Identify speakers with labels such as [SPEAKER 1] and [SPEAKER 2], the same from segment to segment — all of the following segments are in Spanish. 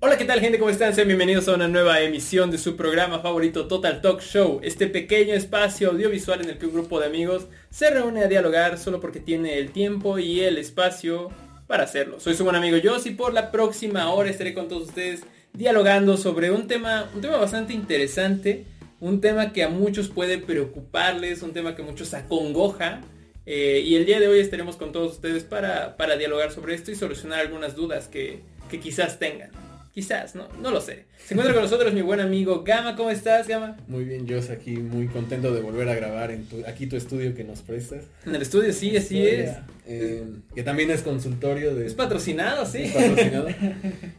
[SPEAKER 1] Hola, ¿qué tal gente? ¿Cómo están? Sean bienvenidos a una nueva emisión de su programa favorito Total Talk Show, este pequeño espacio audiovisual en el que un grupo de amigos se reúne a dialogar solo porque tiene el tiempo y el espacio para hacerlo. Soy su buen amigo Joss y por la próxima hora estaré con todos ustedes dialogando sobre un tema, un tema bastante interesante, un tema que a muchos puede preocuparles, un tema que a muchos acongoja. eh, y el día de hoy estaremos con todos ustedes para, para dialogar sobre esto y solucionar algunas dudas que, que quizás tengan. Quizás, no, no lo sé. Se encuentra con nosotros mi buen amigo Gama. ¿Cómo estás, Gama?
[SPEAKER 2] Muy bien, Joss, aquí muy contento de volver a grabar en tu, aquí tu estudio que nos prestas.
[SPEAKER 1] En el estudio, sí, así es.
[SPEAKER 2] Eh, que también es consultorio de...
[SPEAKER 1] Es patrocinado, sí.
[SPEAKER 2] es patrocinado.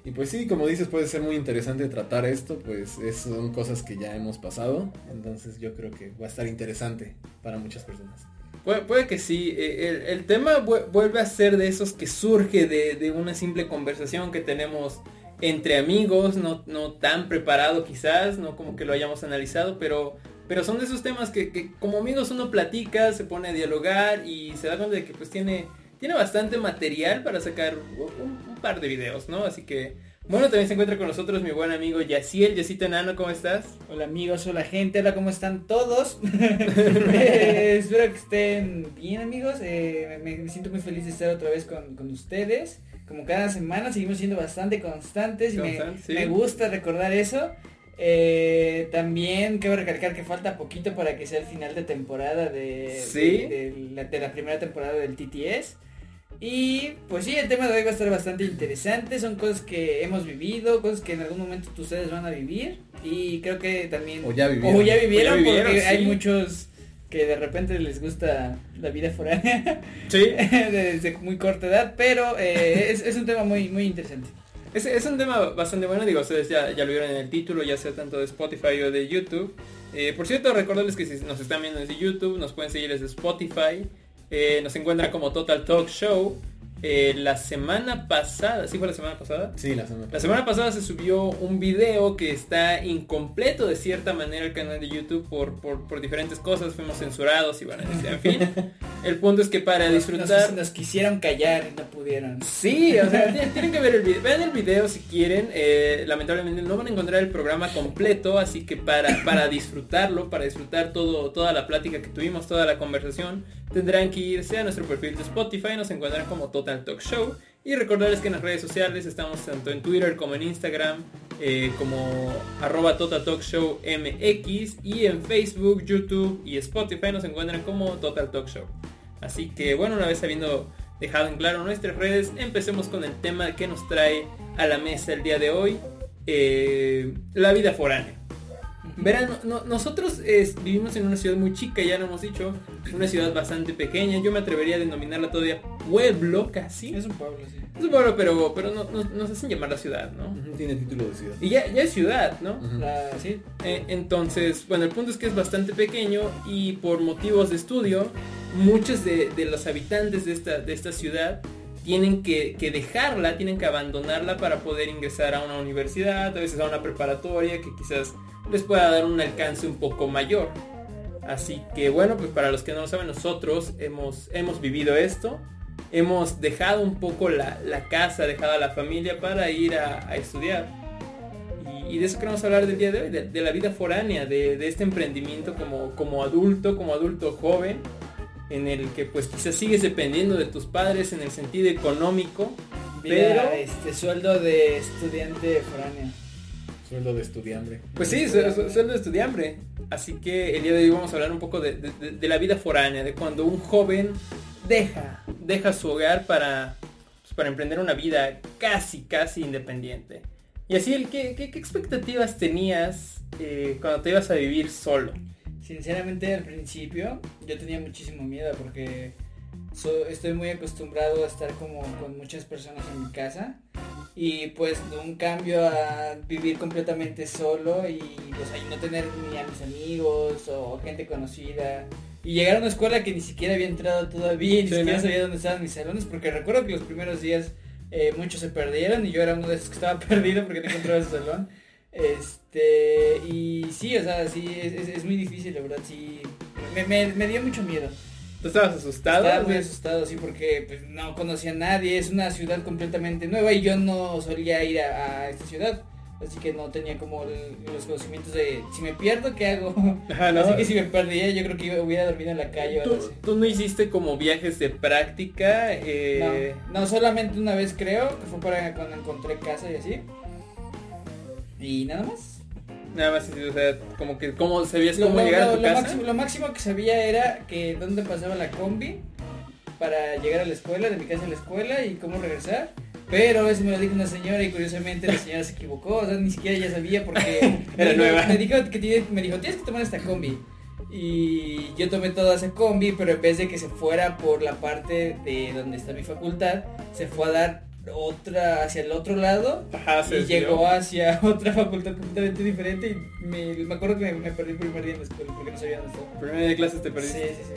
[SPEAKER 2] Y pues sí, como dices, puede ser muy interesante tratar esto, pues es- son cosas que ya hemos pasado, entonces yo creo que va a estar interesante para muchas personas.
[SPEAKER 1] Puede, puede que sí. eh, El, el tema vu- vuelve a ser de esos que surge de, de una simple conversación que tenemos entre amigos, no, no tan preparado quizás, no como que lo hayamos analizado, pero, pero son de esos temas que, como amigos uno platica, se pone a dialogar y se da cuenta de que pues tiene, tiene bastante material para sacar un, un par de videos, ¿no? Así que, bueno, también se encuentra con nosotros mi buen amigo Yaciel, Yacito Enano, ¿cómo estás?
[SPEAKER 3] Hola amigos, hola gente, hola, ¿cómo están todos? Eh, espero que estén bien amigos, eh, me, me siento muy feliz de estar otra vez con, con ustedes. Como cada semana seguimos siendo bastante constantes y me,
[SPEAKER 1] sí.
[SPEAKER 3] me gusta recordar eso. Eh, también quiero recalcar que falta poquito para que sea el final de temporada de,
[SPEAKER 1] Sí.
[SPEAKER 3] de, de la, de la primera temporada del TTS. Y pues sí, el tema de hoy va a estar bastante interesante. Son cosas que hemos vivido, cosas que en algún momento ustedes van a vivir. Y creo que también...
[SPEAKER 2] O ya vivieron.
[SPEAKER 3] O ya vivieron,
[SPEAKER 1] O ya vivieron,
[SPEAKER 3] porque
[SPEAKER 1] sí.
[SPEAKER 3] hay muchos que de repente les gusta la vida foránea
[SPEAKER 1] Sí.
[SPEAKER 3] desde muy corta edad, pero eh, es, es un tema muy, muy interesante.
[SPEAKER 1] Es, es un tema bastante bueno, digo, ustedes ya, ya lo vieron en el título, ya sea tanto de Spotify o de YouTube. Eh, por cierto, recordarles que si nos están viendo desde YouTube, nos pueden seguir desde Spotify. Eh, nos encuentran como Total Talk Show. Eh, la semana pasada, ¿sí fue la semana pasada?
[SPEAKER 2] Sí, la semana
[SPEAKER 1] La semana pasada se subió un video que está incompleto de cierta manera al canal de YouTube por, por, por diferentes cosas, fuimos censurados y bueno, en fin. El punto es que para disfrutar...
[SPEAKER 3] nos- nos quisieron callar y no pudieron.
[SPEAKER 1] Sí, o sea, tienen, tienen que ver el video. Vean el video si quieren. eh, lamentablemente no van a encontrar el programa completo, así que para, para disfrutarlo, para disfrutar todo, toda la plática que tuvimos, toda la conversación, tendrán que irse a nuestro perfil de Spotify, nos encuentran como Total Talk Show. Y recordarles que en las redes sociales estamos tanto en Twitter como en Instagram, eh, como arroba Total Talk Show MX y en Facebook, YouTube y Spotify nos encuentran como Total Talk Show. Así que bueno, una vez habiendo dejado en claro nuestras redes, empecemos con el tema que nos trae a la mesa el día de hoy, eh, la vida foránea. Verán, no- no- nosotros vivimos en una ciudad muy chica, ya lo hemos dicho, una ciudad bastante pequeña, yo me atrevería a denominarla todavía pueblo casi.
[SPEAKER 3] Es un pueblo, sí.
[SPEAKER 1] Es un pueblo, pero, pero no, no- nos hacen llamar la ciudad, ¿no?
[SPEAKER 2] Ujú, Tiene título de ciudad.
[SPEAKER 1] Y ya, ya es ciudad, ¿no?
[SPEAKER 3] La- sí.
[SPEAKER 1] Eh, entonces, bueno, el punto es que es bastante pequeño y por motivos de estudio, muchos de, de los habitantes de esta, de esta ciudad tienen que, que dejarla, tienen que abandonarla para poder ingresar a una universidad, a veces a una preparatoria que quizás les pueda dar un alcance un poco mayor. Así que bueno, pues para los que no lo saben, nosotros hemos, hemos vivido esto. Hemos dejado un poco la, la casa, dejado a la familia para ir a, a estudiar. Y, y de eso queremos hablar del día de hoy, de, de la vida foránea, de, de este emprendimiento como, como adulto, como adulto joven, en el que pues quizás sigues dependiendo de tus padres en el sentido económico, pero
[SPEAKER 3] este sueldo de estudiante foráneo.
[SPEAKER 2] Sueldo de estudiambre.
[SPEAKER 1] pues sí, su- su- sueldo de estudiambre. Así que el día de hoy vamos a hablar un poco de, de- de- de la vida foránea, de cuando un joven deja, deja su hogar para, pues, para emprender una vida casi, casi independiente. Y así, el ¿qué, qué, qué expectativas tenías eh, cuando te ibas a vivir solo?
[SPEAKER 3] Sinceramente al principio yo tenía muchísimo miedo porque so- estoy muy acostumbrado a estar como con muchas personas en mi casa y pues de un cambio a vivir completamente solo y pues ahí no tener ni a mis amigos o gente conocida y llegar a una escuela que ni siquiera había entrado todavía ni
[SPEAKER 1] Sí,
[SPEAKER 3] siquiera sabía dónde estaban mis salones porque recuerdo que los primeros días Eh, muchos se perdieron y yo era uno de esos que estaba perdido porque no encontraba ese salón. Este, y sí, o sea, sí, es, es- es muy difícil, la verdad, sí. Me, me, me dio mucho miedo.
[SPEAKER 1] ¿Tú estabas asustado?
[SPEAKER 3] Estaba muy asustado, sí, porque pues, no conocía a nadie, es una ciudad completamente nueva y yo no solía ir a, a esta ciudad. Así que no tenía como el- los conocimientos de si me pierdo, ¿qué hago?
[SPEAKER 1] Ajá, ¿no?
[SPEAKER 3] Así que si me perdía, yo creo que hubiera dormido en la calle
[SPEAKER 1] ¿Tú,
[SPEAKER 3] así.
[SPEAKER 1] tú no hiciste como viajes de práctica? Eh,
[SPEAKER 3] No, no, solamente una vez creo, que fue para cuando encontré casa y así. Y nada más.
[SPEAKER 1] Nada más, o sea, como que, ¿cómo sabías cómo
[SPEAKER 3] lo-
[SPEAKER 1] llegar a tu
[SPEAKER 3] lo
[SPEAKER 1] casa?
[SPEAKER 3] máximo, lo máximo que sabía era que dónde pasaba la combi para llegar a la escuela, de mi casa a la escuela y cómo regresar. Pero eso me lo dijo una señora y curiosamente la señora se equivocó, o sea, ni siquiera ella sabía porque
[SPEAKER 1] Era
[SPEAKER 3] me,
[SPEAKER 1] nueva.
[SPEAKER 3] me dijo que tiene- me dijo, tienes que tomar esta combi. Y yo tomé toda esa combi, pero en vez de que se fuera por la parte de donde está mi facultad, se fue a dar otra hacia el otro lado
[SPEAKER 1] Ajá,
[SPEAKER 3] y llegó hacia otra facultad completamente diferente y me, me acuerdo que me, me perdí el primer día en la escuela porque no sabía dónde estaba.
[SPEAKER 1] Primer día de clases te
[SPEAKER 3] Sí,
[SPEAKER 1] perdiste.
[SPEAKER 3] sí, sí.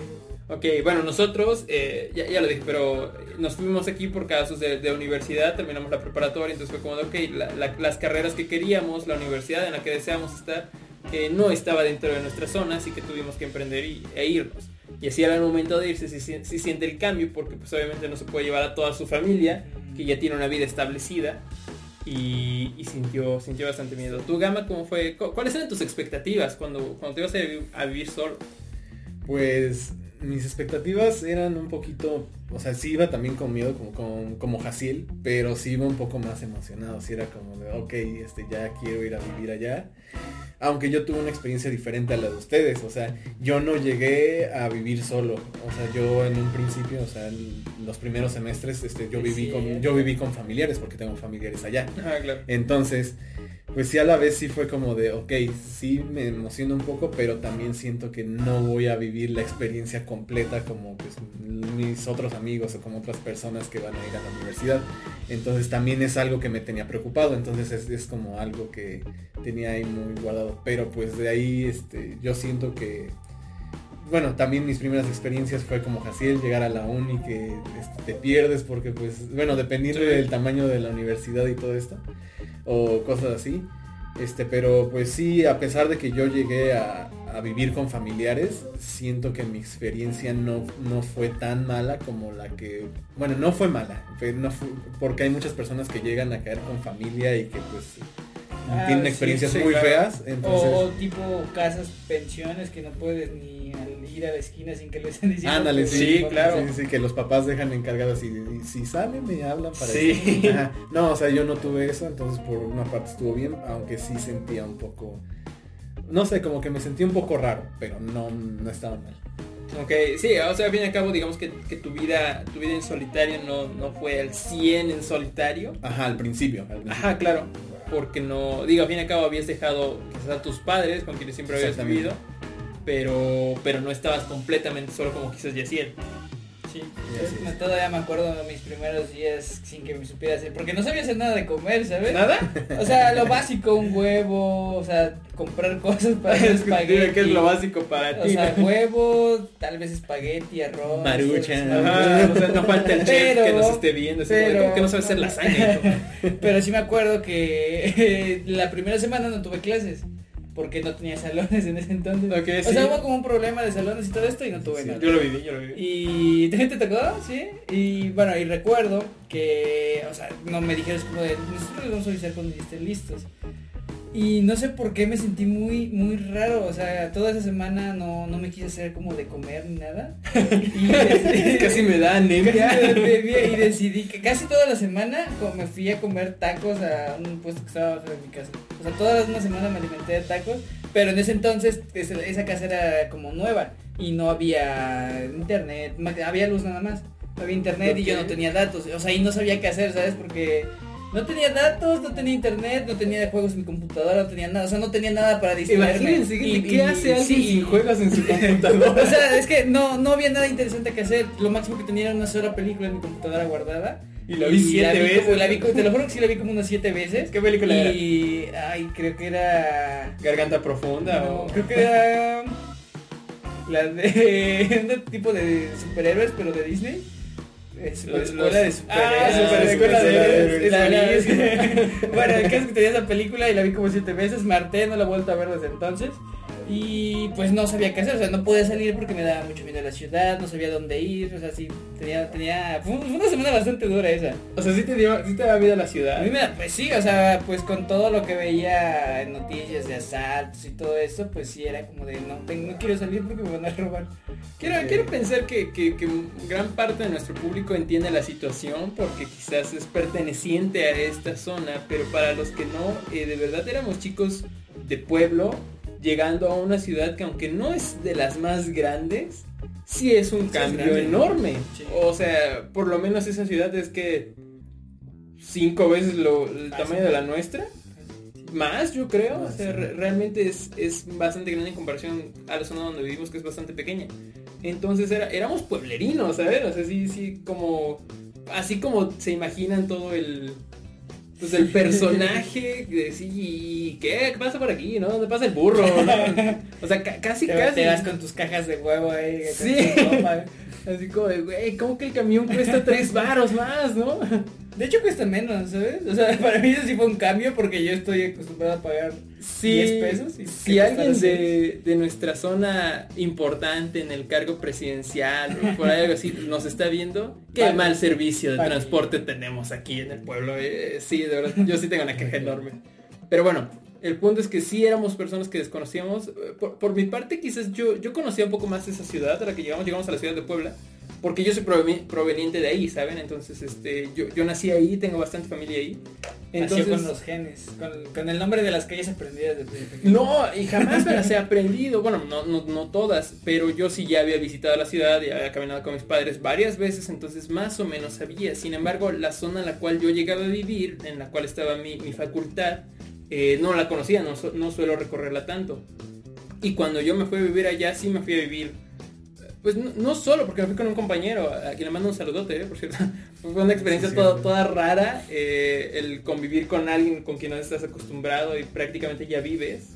[SPEAKER 1] Ok, bueno, nosotros, eh, ya, ya lo dije, pero nos fuimos aquí por casos de, de universidad, terminamos la preparatoria, entonces fue como de, ok, la- la- las carreras que queríamos, la universidad en la que deseamos estar, eh, no estaba dentro de nuestra zona, así que tuvimos que emprender y, e irnos. Y así era el momento de irse, si, si- si siente el cambio, porque pues obviamente no se puede llevar a toda su familia, que ya tiene una vida establecida, y, y sintió, sintió bastante miedo. ¿Tu gama cómo fue? Cu- ¿Cuáles eran tus expectativas cuando, cuando te ibas a, a vivir solo?
[SPEAKER 2] Pues mis expectativas eran un poquito, o sea, sí iba también con miedo como, como, como Jaciel, pero sí iba un poco más emocionado, sí era como de, ok, este, ya quiero ir a vivir allá. Aunque yo tuve una experiencia diferente a la de ustedes, o sea, yo no llegué a vivir solo, o sea, yo en un principio, o sea, en los primeros semestres, este, yo viví
[SPEAKER 3] Sí.
[SPEAKER 2] con, yo viví con familiares porque tengo familiares allá.
[SPEAKER 1] Ah, claro.
[SPEAKER 2] Entonces, pues sí a la vez sí fue como de, ok, sí me emociona un poco, pero también siento que no voy a vivir la experiencia completa como pues mis otros amigos o como otras personas que van a ir a la universidad. Entonces también es algo que me tenía preocupado, entonces es, es como algo que tenía ahí muy guardado. Pero pues de ahí este, yo siento que bueno, también mis primeras experiencias fue como Jaciel, llegar a la uni que este, te pierdes porque pues, bueno, dependiendo del tamaño de la universidad y todo esto, o cosas así. Este, pero pues sí, a pesar de que yo llegué a, a vivir con familiares, siento que mi experiencia no, no fue tan mala como la que, bueno, no fue mala, fue- no fue- porque hay muchas personas que llegan a caer con familia y que pues
[SPEAKER 3] Ah,
[SPEAKER 2] tienen
[SPEAKER 3] sí,
[SPEAKER 2] experiencias
[SPEAKER 1] sí,
[SPEAKER 2] muy
[SPEAKER 1] claro.
[SPEAKER 2] feas, entonces...
[SPEAKER 3] O tipo casas, pensiones que no puedes ni ir a la esquina sin que les estén diciendo.
[SPEAKER 2] Ándale, sí,
[SPEAKER 1] Sí, claro.
[SPEAKER 2] Sí, sí, que los papás dejan encargados y, y si salen me hablan para
[SPEAKER 1] Sí.
[SPEAKER 2] eso. No, o sea, yo no tuve eso, entonces por una parte estuvo bien, aunque sí sentía un poco, no sé, como que me sentí un poco raro, pero no, no estaba mal.
[SPEAKER 1] Ok, sí, o sea, al fin y al cabo, digamos que, que tu vida tu vida en solitario no, no fue al 100 en solitario.
[SPEAKER 2] Ajá, al principio. al principio.
[SPEAKER 1] Ajá, claro, porque no, digo, al fin y al cabo habías dejado quizás a tus padres con quienes siempre habías vivido, pero, pero no estabas completamente solo como quizás Yaciel.
[SPEAKER 3] Sí, yo todavía me acuerdo de mis primeros días sin que me supiera hacer, porque no sabía hacer nada de comer, ¿sabes?
[SPEAKER 1] ¿Nada?
[SPEAKER 3] O sea, lo básico, un huevo, o sea, comprar cosas para hacer espagueti.
[SPEAKER 1] Dime qué es lo básico para
[SPEAKER 3] O
[SPEAKER 1] ti.
[SPEAKER 3] sea, huevo, tal vez espagueti, arroz.
[SPEAKER 2] Maruchan.
[SPEAKER 1] Ajá, o sea, no falta el chef
[SPEAKER 3] Pero-
[SPEAKER 1] que nos esté viendo, así como de,
[SPEAKER 3] pero-
[SPEAKER 1] ¿cómo que no sabe hacer lasaña?
[SPEAKER 3] Pero sí me acuerdo que la primera semana no tuve clases. Porque no tenía salones en ese entonces. O
[SPEAKER 1] sí.
[SPEAKER 3] sea, hubo como un problema de salones y todo esto y no tuve
[SPEAKER 2] Sí,
[SPEAKER 3] nada.
[SPEAKER 1] Yo lo viví, yo lo viví.
[SPEAKER 3] Y ¿te te tocó? Sí. Y bueno, y recuerdo que, o sea, no me dijeron como de, nosotros les vamos a avisar cuando estén listos. Y no sé por qué me sentí muy, muy raro. O sea, toda esa semana no, no me quise hacer como de comer ni nada. Y este,
[SPEAKER 1] Casi me da anemia.
[SPEAKER 3] y decidí que casi toda la semana me fui a comer tacos a un puesto que estaba abajo de mi casa. O sea, toda una semana me alimenté de tacos, pero en ese entonces esa, casa era como nueva y no había internet, había luz nada más. No había internet y yo no tenía datos. O sea, y no sabía qué hacer, ¿sabes? Porque no tenía datos, no tenía internet, no tenía juegos en mi computadora, no tenía nada. O sea, no tenía nada para distraerme.
[SPEAKER 1] Imagínense,
[SPEAKER 3] Y-
[SPEAKER 1] ¿qué hace alguien
[SPEAKER 3] sí,
[SPEAKER 1] sin juegos en su computadora?
[SPEAKER 3] o sea, es que no, no había nada interesante que hacer. Lo máximo que tenía era una sola película en mi computadora guardada.
[SPEAKER 1] Y la vi siete veces.
[SPEAKER 3] la vi como- te lo juro que sí la vi como unas siete veces.
[SPEAKER 1] ¿Qué película era?
[SPEAKER 3] Y, ay, creo que era...
[SPEAKER 1] Garganta profunda
[SPEAKER 3] No,
[SPEAKER 1] o
[SPEAKER 3] creo que era... La de... un tipo de superhéroes, pero de Disney. Es
[SPEAKER 1] Los-
[SPEAKER 3] escuela de superhéroes.
[SPEAKER 1] Ah,
[SPEAKER 3] super escuela de la verdad. bueno, el caso es que tenía esa película y la vi como siete veces, Marte no la he vuelto a ver desde entonces. Y pues no sabía qué hacer, o sea, no podía salir porque me daba mucho miedo a la ciudad, no sabía dónde ir, o sea, sí, tenía, tenía, fue una semana bastante dura esa.
[SPEAKER 1] O sea, sí te dio, sí te da vida a la
[SPEAKER 3] A
[SPEAKER 1] ciudad.
[SPEAKER 3] mí me da, pues sí, o sea, pues con todo lo que veía en noticias de asaltos y todo eso, pues sí era como de no, tengo, no quiero salir porque me van a robar.
[SPEAKER 1] Quiero, quiero pensar que, que- que gran parte de nuestro público entiende la situación porque quizás es perteneciente a esta zona, pero para los que no, eh, de verdad éramos chicos de pueblo llegando a una ciudad que aunque no es de las más grandes, sí es un
[SPEAKER 3] Sí es
[SPEAKER 1] cambio
[SPEAKER 3] grande.
[SPEAKER 1] enorme.
[SPEAKER 3] Sí.
[SPEAKER 1] O sea, por lo menos esa ciudad es que cinco veces lo, el tamaño de la nuestra. Más, yo creo.
[SPEAKER 2] Más,
[SPEAKER 1] o sea,
[SPEAKER 2] sí.
[SPEAKER 1] re- realmente es, es bastante grande en comparación a la zona donde vivimos, que es bastante pequeña. Entonces era, éramos pueblerinos, ¿sabes? O sea, sí, sí, como... Así como se imaginan todo el... Pues el personaje de sí, ¿y ¿qué? ¿Qué pasa por aquí? ¿No? ¿Dónde pasa el burro? ¿no? O sea, ca- casi,
[SPEAKER 3] Te,
[SPEAKER 1] casi.
[SPEAKER 3] te vas con tus cajas de huevo ahí. con
[SPEAKER 1] Sí.
[SPEAKER 3] tu.
[SPEAKER 1] Así como de, güey, ¿cómo que el camión cuesta tres varos más, no?
[SPEAKER 3] De hecho cuesta menos, ¿sabes? O sea, para mí eso sí fue un cambio porque yo estoy acostumbrado a pagar
[SPEAKER 1] Sí,
[SPEAKER 3] 10 pesos. y
[SPEAKER 1] si alguien de, de nuestra zona importante en el cargo presidencial o por ahí algo así nos está viendo, qué
[SPEAKER 3] Vale.
[SPEAKER 1] mal servicio de
[SPEAKER 3] Vale.
[SPEAKER 1] transporte tenemos aquí en el pueblo. eh, sí, de verdad, yo sí tengo una queja enorme. Pero bueno, el punto es que sí éramos personas que desconocíamos. Eh, Por, por mi parte, quizás yo, yo conocía un poco más esa ciudad a la que llegamos, llegamos a la ciudad de Puebla. Porque yo soy proveni- proveniente de ahí, ¿saben? Entonces, este, yo, yo nací ahí, tengo bastante familia ahí.
[SPEAKER 3] Nació con los genes, con, con el nombre de las calles aprendidas de.
[SPEAKER 1] No, y jamás me las he aprendido. Bueno, no, no, no todas, pero yo sí ya había visitado la ciudad y había caminado con mis padres varias veces, entonces más o menos sabía. Sin embargo, la zona en la cual yo llegaba a vivir, en la cual estaba mi, mi facultad, eh, no la conocía, no, no suelo recorrerla tanto. Y cuando yo me fui a vivir allá, sí me fui a vivir. Pues no, no solo porque me fui con un compañero, a quien le mando un saludote, eh, por cierto. Fue una experiencia
[SPEAKER 2] Sí,
[SPEAKER 1] toda, toda rara, eh, el convivir con alguien con quien no estás acostumbrado y prácticamente ya vives.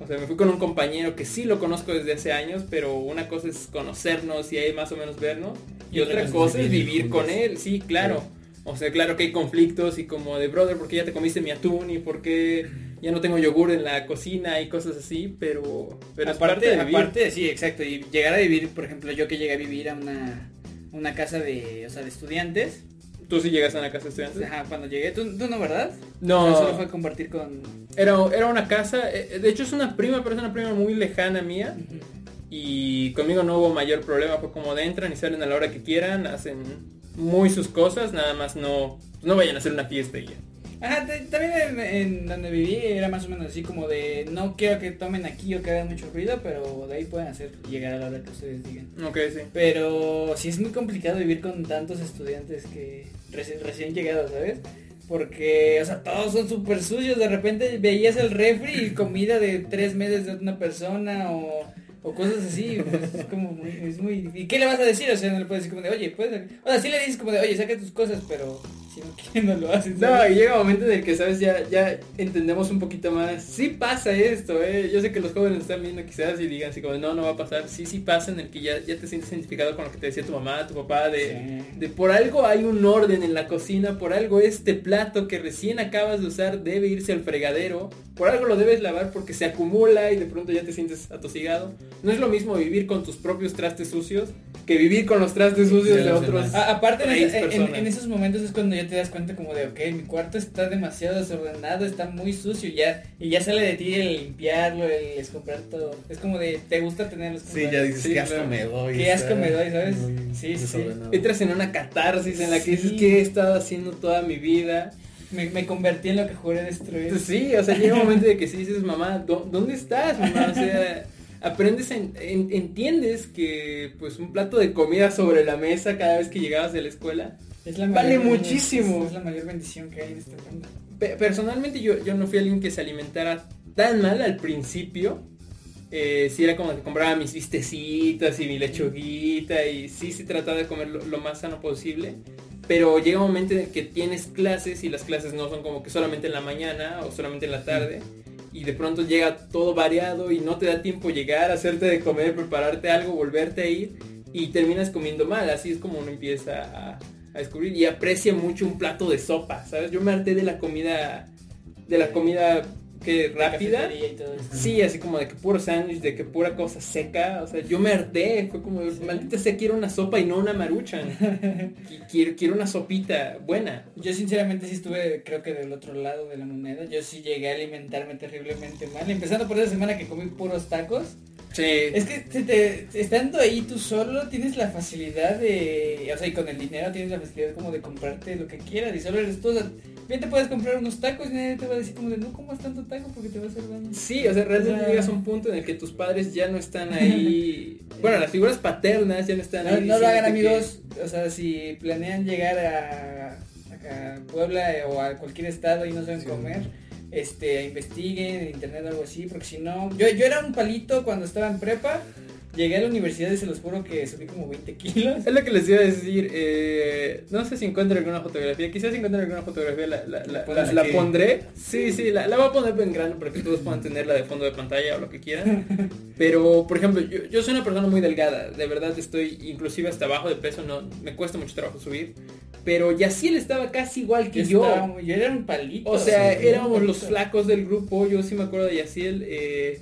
[SPEAKER 1] O sea, me fui con un compañero que sí lo conozco desde hace años, pero una cosa es conocernos y ahí más o menos vernos. Y,
[SPEAKER 3] Y
[SPEAKER 1] otra cosa es
[SPEAKER 2] vivir
[SPEAKER 1] con él, sí, claro. O sea, claro que hay conflictos y como de brother, ¿por qué ya te comiste mi atún? ¿Y por qué ya no tengo yogur en la cocina? Y cosas así, pero, pero es parte
[SPEAKER 3] aparte,
[SPEAKER 1] de vivir.
[SPEAKER 3] aparte, sí, exacto. Y llegar a vivir, por ejemplo, yo que llegué a vivir a una, una casa de, o sea, de estudiantes.
[SPEAKER 1] ¿Tú sí llegas a una casa de estudiantes?
[SPEAKER 3] Ajá, cuando llegué, ¿tú, tú no, ¿verdad?
[SPEAKER 1] No.
[SPEAKER 3] O sea, solo fue a compartir con...
[SPEAKER 1] Era, era una casa, eh, de hecho es una prima, pero es una prima muy lejana mía. Y conmigo no hubo mayor problema, fue como de entran y salen a la hora que quieran, hacen muy sus cosas, nada más no, no vayan a hacer una fiesta y ya.
[SPEAKER 3] Ajá, también en, en donde viví era más o menos así como de no quiero que tomen aquí o que hagan mucho ruido, pero de ahí pueden hacer llegar a la hora que ustedes digan.
[SPEAKER 1] Ok, sí.
[SPEAKER 3] Pero sí es muy complicado vivir con tantos estudiantes que recién, recién llegados, ¿sabes? Porque, o sea, todos son súper sucios. De repente veías el refri y comida de tres meses de una persona o, o cosas así. pues, es como muy, es muy... ¿Y qué le vas a decir? O sea, no le puedes decir como de, oye, puedes... O sea, sí le dices como de, oye, saca tus cosas, pero si no quieres no lo haces.
[SPEAKER 1] No,
[SPEAKER 3] ¿sabes?
[SPEAKER 1] y llega un momento en el que, ¿sabes? Ya, ya entendemos un poquito más. Sí pasa esto, ¿eh? Yo sé que los jóvenes están viendo quizás y digan así como, no, no va a pasar. Sí, sí pasa en el que ya, ya te sientes identificado con lo que te decía tu mamá, tu papá, de,
[SPEAKER 3] Sí.
[SPEAKER 1] de por algo hay un orden en la cocina, por algo este plato que recién acabas de usar debe irse al fregadero, por algo lo debes lavar porque se acumula y de pronto ya te sientes atosigado. No es lo mismo vivir con tus propios trastes sucios que vivir con los trastes sucios
[SPEAKER 2] De
[SPEAKER 1] otros.
[SPEAKER 3] A- aparte, en esos momentos es cuando ya te das cuenta como de, ok, mi cuarto está demasiado desordenado, está muy sucio ya, y ya sale de ti el limpiarlo, el escombrar todo. Es como de, te gusta tenerlos.
[SPEAKER 2] Sí, ya dices,
[SPEAKER 1] Sí,
[SPEAKER 2] qué asco
[SPEAKER 1] claro.
[SPEAKER 2] me doy.
[SPEAKER 3] Qué asco me doy, ¿sabes? Sí, sí.
[SPEAKER 1] Entras en una catarsis en la que
[SPEAKER 3] Sí.
[SPEAKER 1] dices que he estado haciendo toda mi vida.
[SPEAKER 3] Me, me convertí en lo que juré destruir.
[SPEAKER 1] Pues sí, o sea, llega un momento de que sí dices, mamá, ¿dó- ¿dónde estás, mamá? O sea, aprendes, en- en- entiendes que pues un plato de comida sobre la mesa cada vez que llegabas de la escuela.
[SPEAKER 3] Es la
[SPEAKER 1] Vale muchísimo.
[SPEAKER 3] Es, la mayor bendición que hay en este mundo.
[SPEAKER 1] Pe- personalmente yo, yo no fui alguien que se alimentara tan mal al principio. Eh, sí era como que compraba mis vistecitas y mi lechuguita y sí, sí trataba de comer lo, lo más sano posible. Pero llega un momento en el que tienes clases y las clases no son como que solamente en la mañana o solamente en la tarde. Y de pronto llega todo variado y no te da tiempo llegar, hacerte de comer, prepararte algo, volverte a ir. y terminas comiendo mal, así es como uno empieza a, a descubrir y aprecia mucho un plato de sopa, ¿sabes? Yo me harté de la comida, de la comida que rápida.
[SPEAKER 3] Y todo eso.
[SPEAKER 1] Sí, así como de que puro sándwich, de que pura cosa seca. O sea, yo me harté. Fue como, maldita sea, quiero una sopa y no una maruchan. Qui- quiero, quiero una sopita buena.
[SPEAKER 3] Yo sinceramente sí estuve, creo que del otro lado de la moneda. Yo sí llegué a alimentarme terriblemente mal. Empezando por esa semana que comí puros tacos.
[SPEAKER 1] Sí.
[SPEAKER 3] Es que te- estando ahí tú solo tienes la facilidad de, o sea, y con el dinero tienes la facilidad como de comprarte lo que quieras y solo eres tú. O sea, bien te puedes comprar unos tacos y nadie te va a decir como de no comas tanto taco porque te va a hacer daño.
[SPEAKER 1] Sí, o sea, realmente
[SPEAKER 3] O sea-
[SPEAKER 1] llegas a un punto en el que tus padres ya no están ahí. bueno, las figuras paternas ya no están
[SPEAKER 3] No,
[SPEAKER 1] ahí.
[SPEAKER 3] no lo hagan
[SPEAKER 1] que-
[SPEAKER 3] amigos, o sea, si planean llegar a, a Puebla eh, o a cualquier estado y no saben
[SPEAKER 2] Sí.
[SPEAKER 3] comer, este, investiguen en internet o algo así, porque si no, yo, yo era un palito cuando estaba en prepa, llegué a la universidad y se los juro que subí como 20 kilos.
[SPEAKER 1] Es lo que les iba a decir, eh, no sé si encuentro alguna fotografía, quizás si encuentro alguna fotografía la, la, la- pondré. Sí, sí, la, la voy a poner en grande para que todos puedan tenerla de fondo de pantalla o lo que quieran. Pero, por ejemplo, yo, yo soy una persona muy delgada, de verdad estoy inclusive hasta abajo de peso, no me cuesta mucho trabajo subir. Pero Yaciel estaba casi igual que yo.
[SPEAKER 3] estaba yo era un palito.
[SPEAKER 1] O sea, éramos los flacos del grupo, yo sí me acuerdo de Yaciel, eh,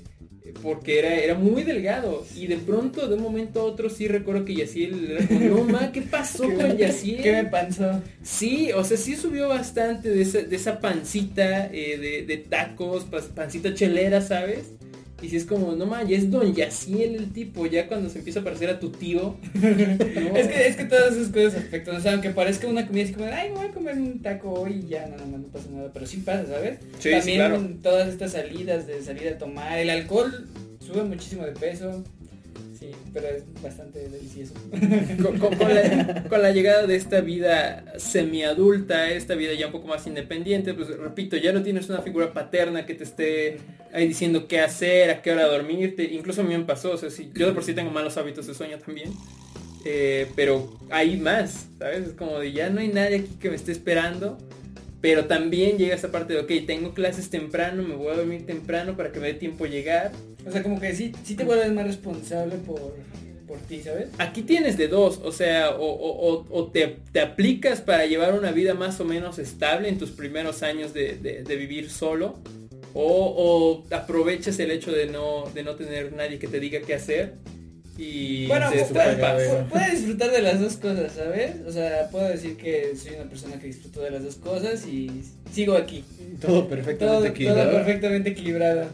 [SPEAKER 1] porque era, era muy delgado. Y de pronto, de un momento a otro, sí recuerdo que Yaciel era como, no ma, ¿qué pasó
[SPEAKER 3] ¿Qué
[SPEAKER 1] con
[SPEAKER 3] me-
[SPEAKER 1] Yaciel?
[SPEAKER 3] ¿Qué me pasó?
[SPEAKER 1] Sí, o sea, sí subió bastante de esa, de esa pancita eh, de, de tacos, pancita chelera, ¿sabes? Y si es como, no ma, ya es Don Yaciel el tipo, ya cuando se empieza a parecer a tu tío. no.
[SPEAKER 3] Es que, es que todas esas cosas afectan, o sea, aunque parezca una comida así como, ay, me voy a comer un taco hoy y ya, nada más no pasa nada, pero sí pasa, ¿sabes?
[SPEAKER 1] Sí, sí,
[SPEAKER 3] También
[SPEAKER 1] claro.
[SPEAKER 3] todas estas salidas de salir a tomar, el alcohol sube muchísimo de peso, pero es bastante delicioso.
[SPEAKER 1] con, la, llegada de esta vida semiadulta, esta vida ya un poco más independiente, pues repito, ya no tienes una figura paterna que te esté ahí diciendo qué hacer, a qué hora dormirte. Incluso a mí me pasó, o sea, si yo de por sí tengo malos hábitos de sueño también. eh, pero hay más, ¿sabes? Es como de ya no hay nadie aquí que me esté esperando. Pero también llega esa parte de, ok, tengo clases temprano, me voy a dormir temprano para que me dé tiempo llegar.
[SPEAKER 3] O sea, como que sí, sí te vuelves más responsable por, por ti, ¿sabes?
[SPEAKER 1] Aquí tienes de dos, o sea, o, o- o- o te, te aplicas para llevar una vida más o menos estable en tus primeros años de, de- de vivir solo, o, o aprovechas el hecho de no, de no tener nadie que te diga qué hacer y
[SPEAKER 3] Bueno,
[SPEAKER 1] te
[SPEAKER 3] pu- puedo, puedo disfrutar de las dos cosas, ¿sabes? O sea, puedo decir que soy una persona que disfruto de las dos cosas y sigo aquí.
[SPEAKER 2] Todo perfectamente
[SPEAKER 3] Todo, todo
[SPEAKER 2] equilibrado.
[SPEAKER 3] perfectamente equilibrado.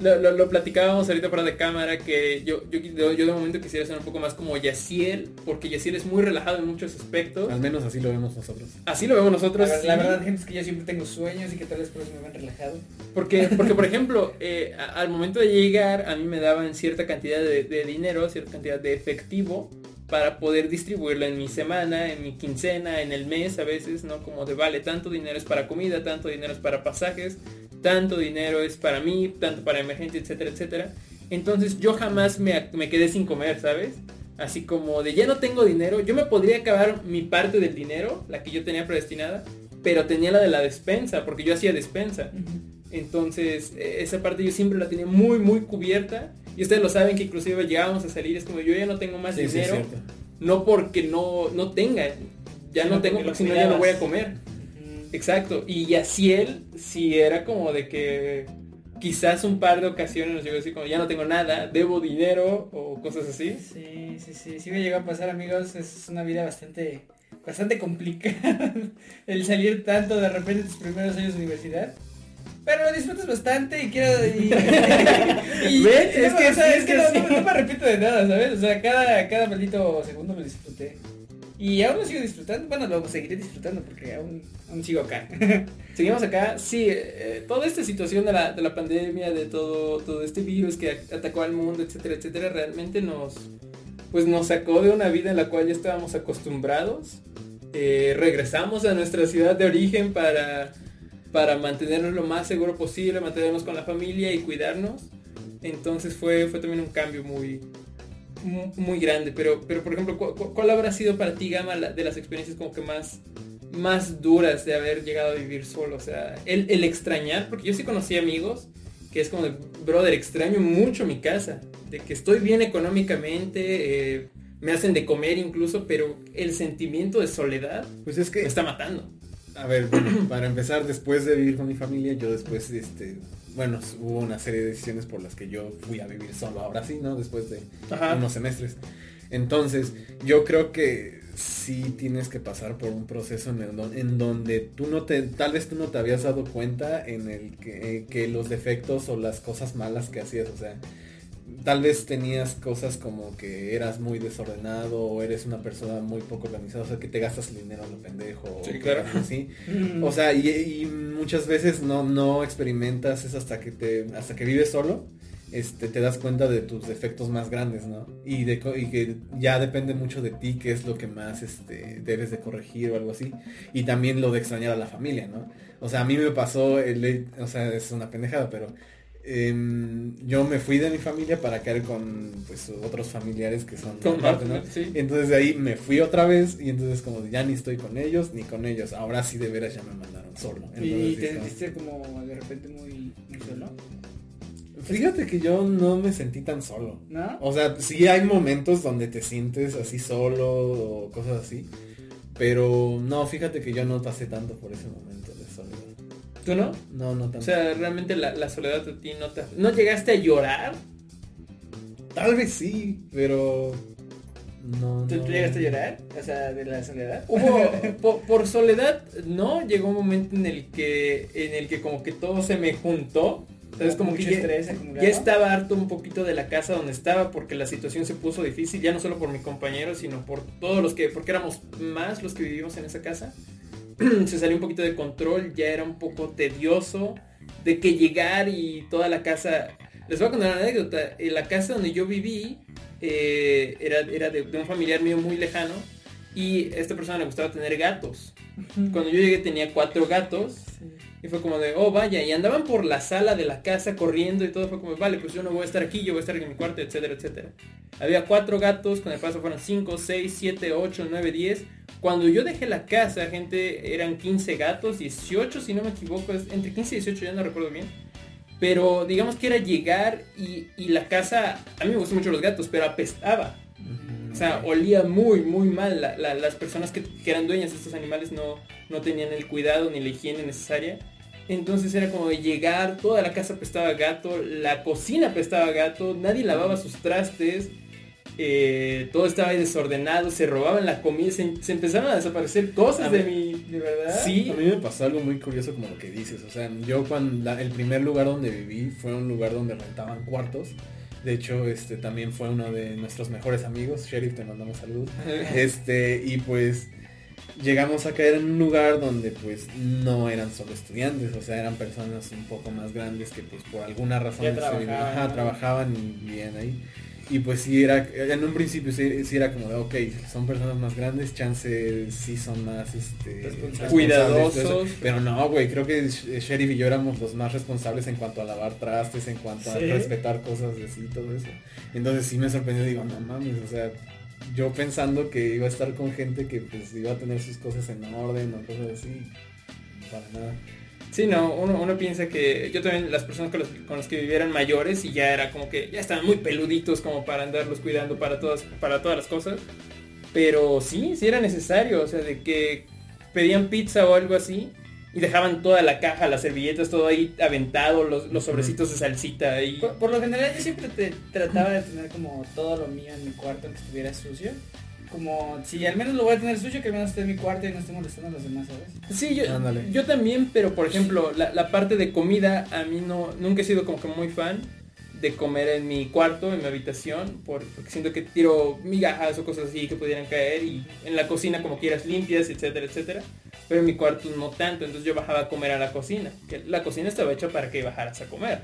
[SPEAKER 1] Lo, lo- lo platicábamos ahorita fuera de cámara que yo, yo, yo, de momento quisiera ser un poco más como Yaciel, porque Yaciel es muy relajado en muchos aspectos.
[SPEAKER 2] Al menos así lo vemos nosotros.
[SPEAKER 1] Así lo vemos nosotros.
[SPEAKER 3] la
[SPEAKER 1] sí.
[SPEAKER 3] verdad, gente, es que yo siempre tengo sueños y que tal vez por eso me ven relajado.
[SPEAKER 1] Porque, porque por ejemplo, eh, a- al momento de llegar a mí me daban cierta cantidad de, de dinero, cierta cantidad de efectivo para poder distribuirlo en mi semana, en mi quincena, en el mes a veces, ¿no? Como de vale, tanto dinero es para comida, tanto dinero es para pasajes, tanto dinero es para mí, tanto para emergencia, etcétera, etcétera. Entonces yo jamás me, me quedé sin comer, ¿sabes? Así como de ya no tengo dinero, yo me podría acabar mi parte del dinero, la que yo tenía predestinada, pero tenía la de la despensa, porque yo hacía despensa. Entonces, eh, esa parte yo siempre la tenía muy, muy cubierta. Y ustedes lo saben que inclusive llegábamos a salir, es como yo ya no tengo más
[SPEAKER 2] Sí,
[SPEAKER 1] dinero. no porque no, no tenga, ya
[SPEAKER 3] Sino
[SPEAKER 1] no tengo
[SPEAKER 3] porque
[SPEAKER 1] si no ya no voy a comer. Exacto. Y así él, si era como de que quizás un par de ocasiones nos llegó así como ya no tengo nada, debo dinero o cosas así.
[SPEAKER 3] Sí, sí, sí, sí me llegó a pasar, amigos. Es una vida bastante, bastante complicada el salir tanto de repente en tus primeros años de universidad. Pero lo disfrutas bastante y quiero... Y, y-
[SPEAKER 1] ¿Ves?
[SPEAKER 3] y no,
[SPEAKER 1] Es que
[SPEAKER 3] o sea,
[SPEAKER 1] sí,
[SPEAKER 3] es
[SPEAKER 1] es
[SPEAKER 3] que
[SPEAKER 1] que
[SPEAKER 3] no,
[SPEAKER 1] sí.
[SPEAKER 3] no- no me arrepiento de nada, ¿sabes? O sea, cada, cada maldito segundo lo disfruté. Y aún lo sigo disfrutando. Bueno, lo seguiré disfrutando porque aún, aún sigo acá.
[SPEAKER 1] Seguimos acá, sí, eh, toda esta situación de la, de la pandemia, de todo, todo este virus que atacó al mundo, etcétera, etcétera, realmente nos, pues nos sacó de una vida en la cual ya estábamos acostumbrados. Eh, regresamos a nuestra ciudad de origen para, para mantenernos lo más seguro posible, mantenernos con la familia y cuidarnos. Entonces fue, fue también un cambio muy, mu- muy grande. Pero, pero por ejemplo, ¿cu- cu- ¿cuál habrá sido para ti, Gama, la- de las experiencias como que más, más duras de haber llegado a vivir solo? O sea, el, el extrañar, porque yo sí conocí amigos que es como de, brother, extraño mucho mi casa, de que estoy bien económicamente, eh, me hacen de comer incluso, pero el sentimiento de soledad
[SPEAKER 2] Pues es que
[SPEAKER 1] me está matando.
[SPEAKER 2] A ver, bueno, para empezar, después de vivir con mi familia, yo después, este, bueno, hubo una serie de decisiones por las que yo fui a vivir solo, ahora sí, ¿no? Después de
[SPEAKER 1] Ajá.
[SPEAKER 2] unos semestres. Entonces, yo creo que sí tienes que pasar por un proceso en, el don- en donde tú no te, tal vez tú no te habías dado cuenta en el que, eh, que los defectos o las cosas malas que hacías, o sea, tal vez tenías cosas como que eras muy desordenado o eres una persona muy poco organizada, o sea, que te gastas el dinero a lo pendejo
[SPEAKER 1] Sí,
[SPEAKER 2] o
[SPEAKER 1] claro.
[SPEAKER 2] así.
[SPEAKER 3] Mm.
[SPEAKER 2] O sea, y, y muchas veces no, no experimentas eso hasta que te, hasta que vives solo, este, te das cuenta de tus defectos más grandes, ¿no? Y de co- y que ya depende mucho de ti qué es lo que más este, debes de corregir o algo así. Y también lo de extrañar a la familia, ¿no? O sea, a mí me pasó, el, o sea, es una pendejada, pero em, yo me fui de mi familia para caer con pues otros familiares que son
[SPEAKER 1] Con
[SPEAKER 2] aparte, ¿no?
[SPEAKER 1] sí.
[SPEAKER 2] Entonces de ahí me fui otra vez y entonces como ya ni estoy con ellos ni con ellos. Ahora sí de veras ya me mandaron solo.
[SPEAKER 3] y te sentiste como de repente muy, muy solo,
[SPEAKER 2] Fíjate que yo no me sentí tan solo.
[SPEAKER 3] ¿no?
[SPEAKER 2] O sea, sí hay momentos donde te sientes así solo o cosas así. Pero no, fíjate que yo no pasé tanto por ese momento.
[SPEAKER 1] ¿Tú no?
[SPEAKER 2] No, no tanto.
[SPEAKER 1] O sea, realmente la, la soledad de ti no te... ¿No llegaste a llorar?
[SPEAKER 2] Tal vez sí, pero... No,
[SPEAKER 3] ¿Tú,
[SPEAKER 2] no.
[SPEAKER 3] tú llegaste a llorar? O sea, de la soledad.
[SPEAKER 1] Hubo, por, por soledad, no, llegó un momento en el que, en el que como que todo se me juntó. Entonces como que ya, ya estaba harto un poquito de la casa donde estaba porque la situación se puso difícil, ya no solo por mi compañero, sino por todos los que, porque éramos más los que vivimos en esa casa. se salió un poquito de control, ya era un poco tedioso de que llegar y toda la casa... Les voy a contar una anécdota. En la casa donde yo viví eh, era, era de, de un familiar mío muy lejano y a esta persona le gustaba tener gatos. Cuando yo llegué tenía cuatro gatos y fue como de, oh vaya, y andaban por la sala de la casa corriendo y todo fue como, vale, pues yo no voy a estar aquí, yo voy a estar en mi cuarto, etcétera, etcétera. Había cuatro gatos, con el paso fueron 5, 6, 7, 8, 9, 10. Cuando yo dejé la casa, gente, eran 15 gatos, 18 si no me equivoco, es entre 15 y 18, ya no recuerdo bien. Pero digamos que era llegar y, y la casa, a mí me gustan mucho los gatos, pero apestaba. O sea, olía muy, muy mal. La- la- las personas que, que eran dueñas de estos animales no, no tenían el cuidado ni la higiene necesaria. Entonces era como de llegar, toda la casa apestaba a gato, la cocina apestaba a gato, nadie lavaba sus trastes, eh, todo estaba ahí desordenado, se robaban la comida, se, se empezaron a desaparecer cosas
[SPEAKER 2] A
[SPEAKER 1] de
[SPEAKER 2] ver.
[SPEAKER 1] mi...
[SPEAKER 3] ¿De verdad?
[SPEAKER 1] Sí,
[SPEAKER 2] A mí me pasó algo muy curioso como lo que dices. O sea, yo cuando la- el primer lugar donde viví fue un lugar donde rentaban cuartos. De hecho, este también fue uno de nuestros mejores amigos. Sheriff, te mandamos saludos. Este, y pues llegamos a caer en un lugar donde pues no eran solo estudiantes, o sea, eran personas un poco más grandes que pues por alguna razón
[SPEAKER 3] trabajaban,
[SPEAKER 2] ajá, trabajaban y vivían ahí. Y pues sí era, en un principio sí, sí era como de, ok, son personas más grandes, chance sí son más, este.
[SPEAKER 1] Cuidadosos.
[SPEAKER 2] Pero no, güey, creo que Sh- Sheriff y yo éramos los más responsables en cuanto a lavar trastes, en cuanto a
[SPEAKER 3] ¿Sí?
[SPEAKER 2] respetar cosas así, todo eso. Entonces sí me sorprendió, digo, no mames, o sea, yo pensando que iba a estar con gente que pues iba a tener sus cosas en orden o cosas así, para nada.
[SPEAKER 1] Sí, no, uno, uno piensa que yo también las personas con las, con las que vivieran mayores y ya era como que ya estaban muy peluditos como para andarlos cuidando para todas, para todas las cosas. Pero sí, sí era necesario, o sea, de que pedían pizza o algo así y dejaban toda la caja, las servilletas, todo ahí aventado, los, los sobrecitos de salsita ahí.
[SPEAKER 3] Por, por lo general yo siempre te trataba de tener como todo lo mío en mi cuarto aunque estuviera sucio. Como si al menos lo voy a tener sucio, que al menos esté en mi cuarto y no esté molestando a los demás, ¿sabes?
[SPEAKER 1] Sí, yo,
[SPEAKER 2] Ándale.
[SPEAKER 1] yo también, pero por ejemplo, la, la parte de comida, a mí no, nunca he sido como que muy fan de comer en mi cuarto, en mi habitación, por- porque siento que tiro migajas o cosas así que pudieran caer y en la cocina como quieras limpias, etcétera, etcétera. Pero en mi cuarto no tanto, entonces yo bajaba a comer a la cocina, que la cocina estaba hecha para que bajaras a comer.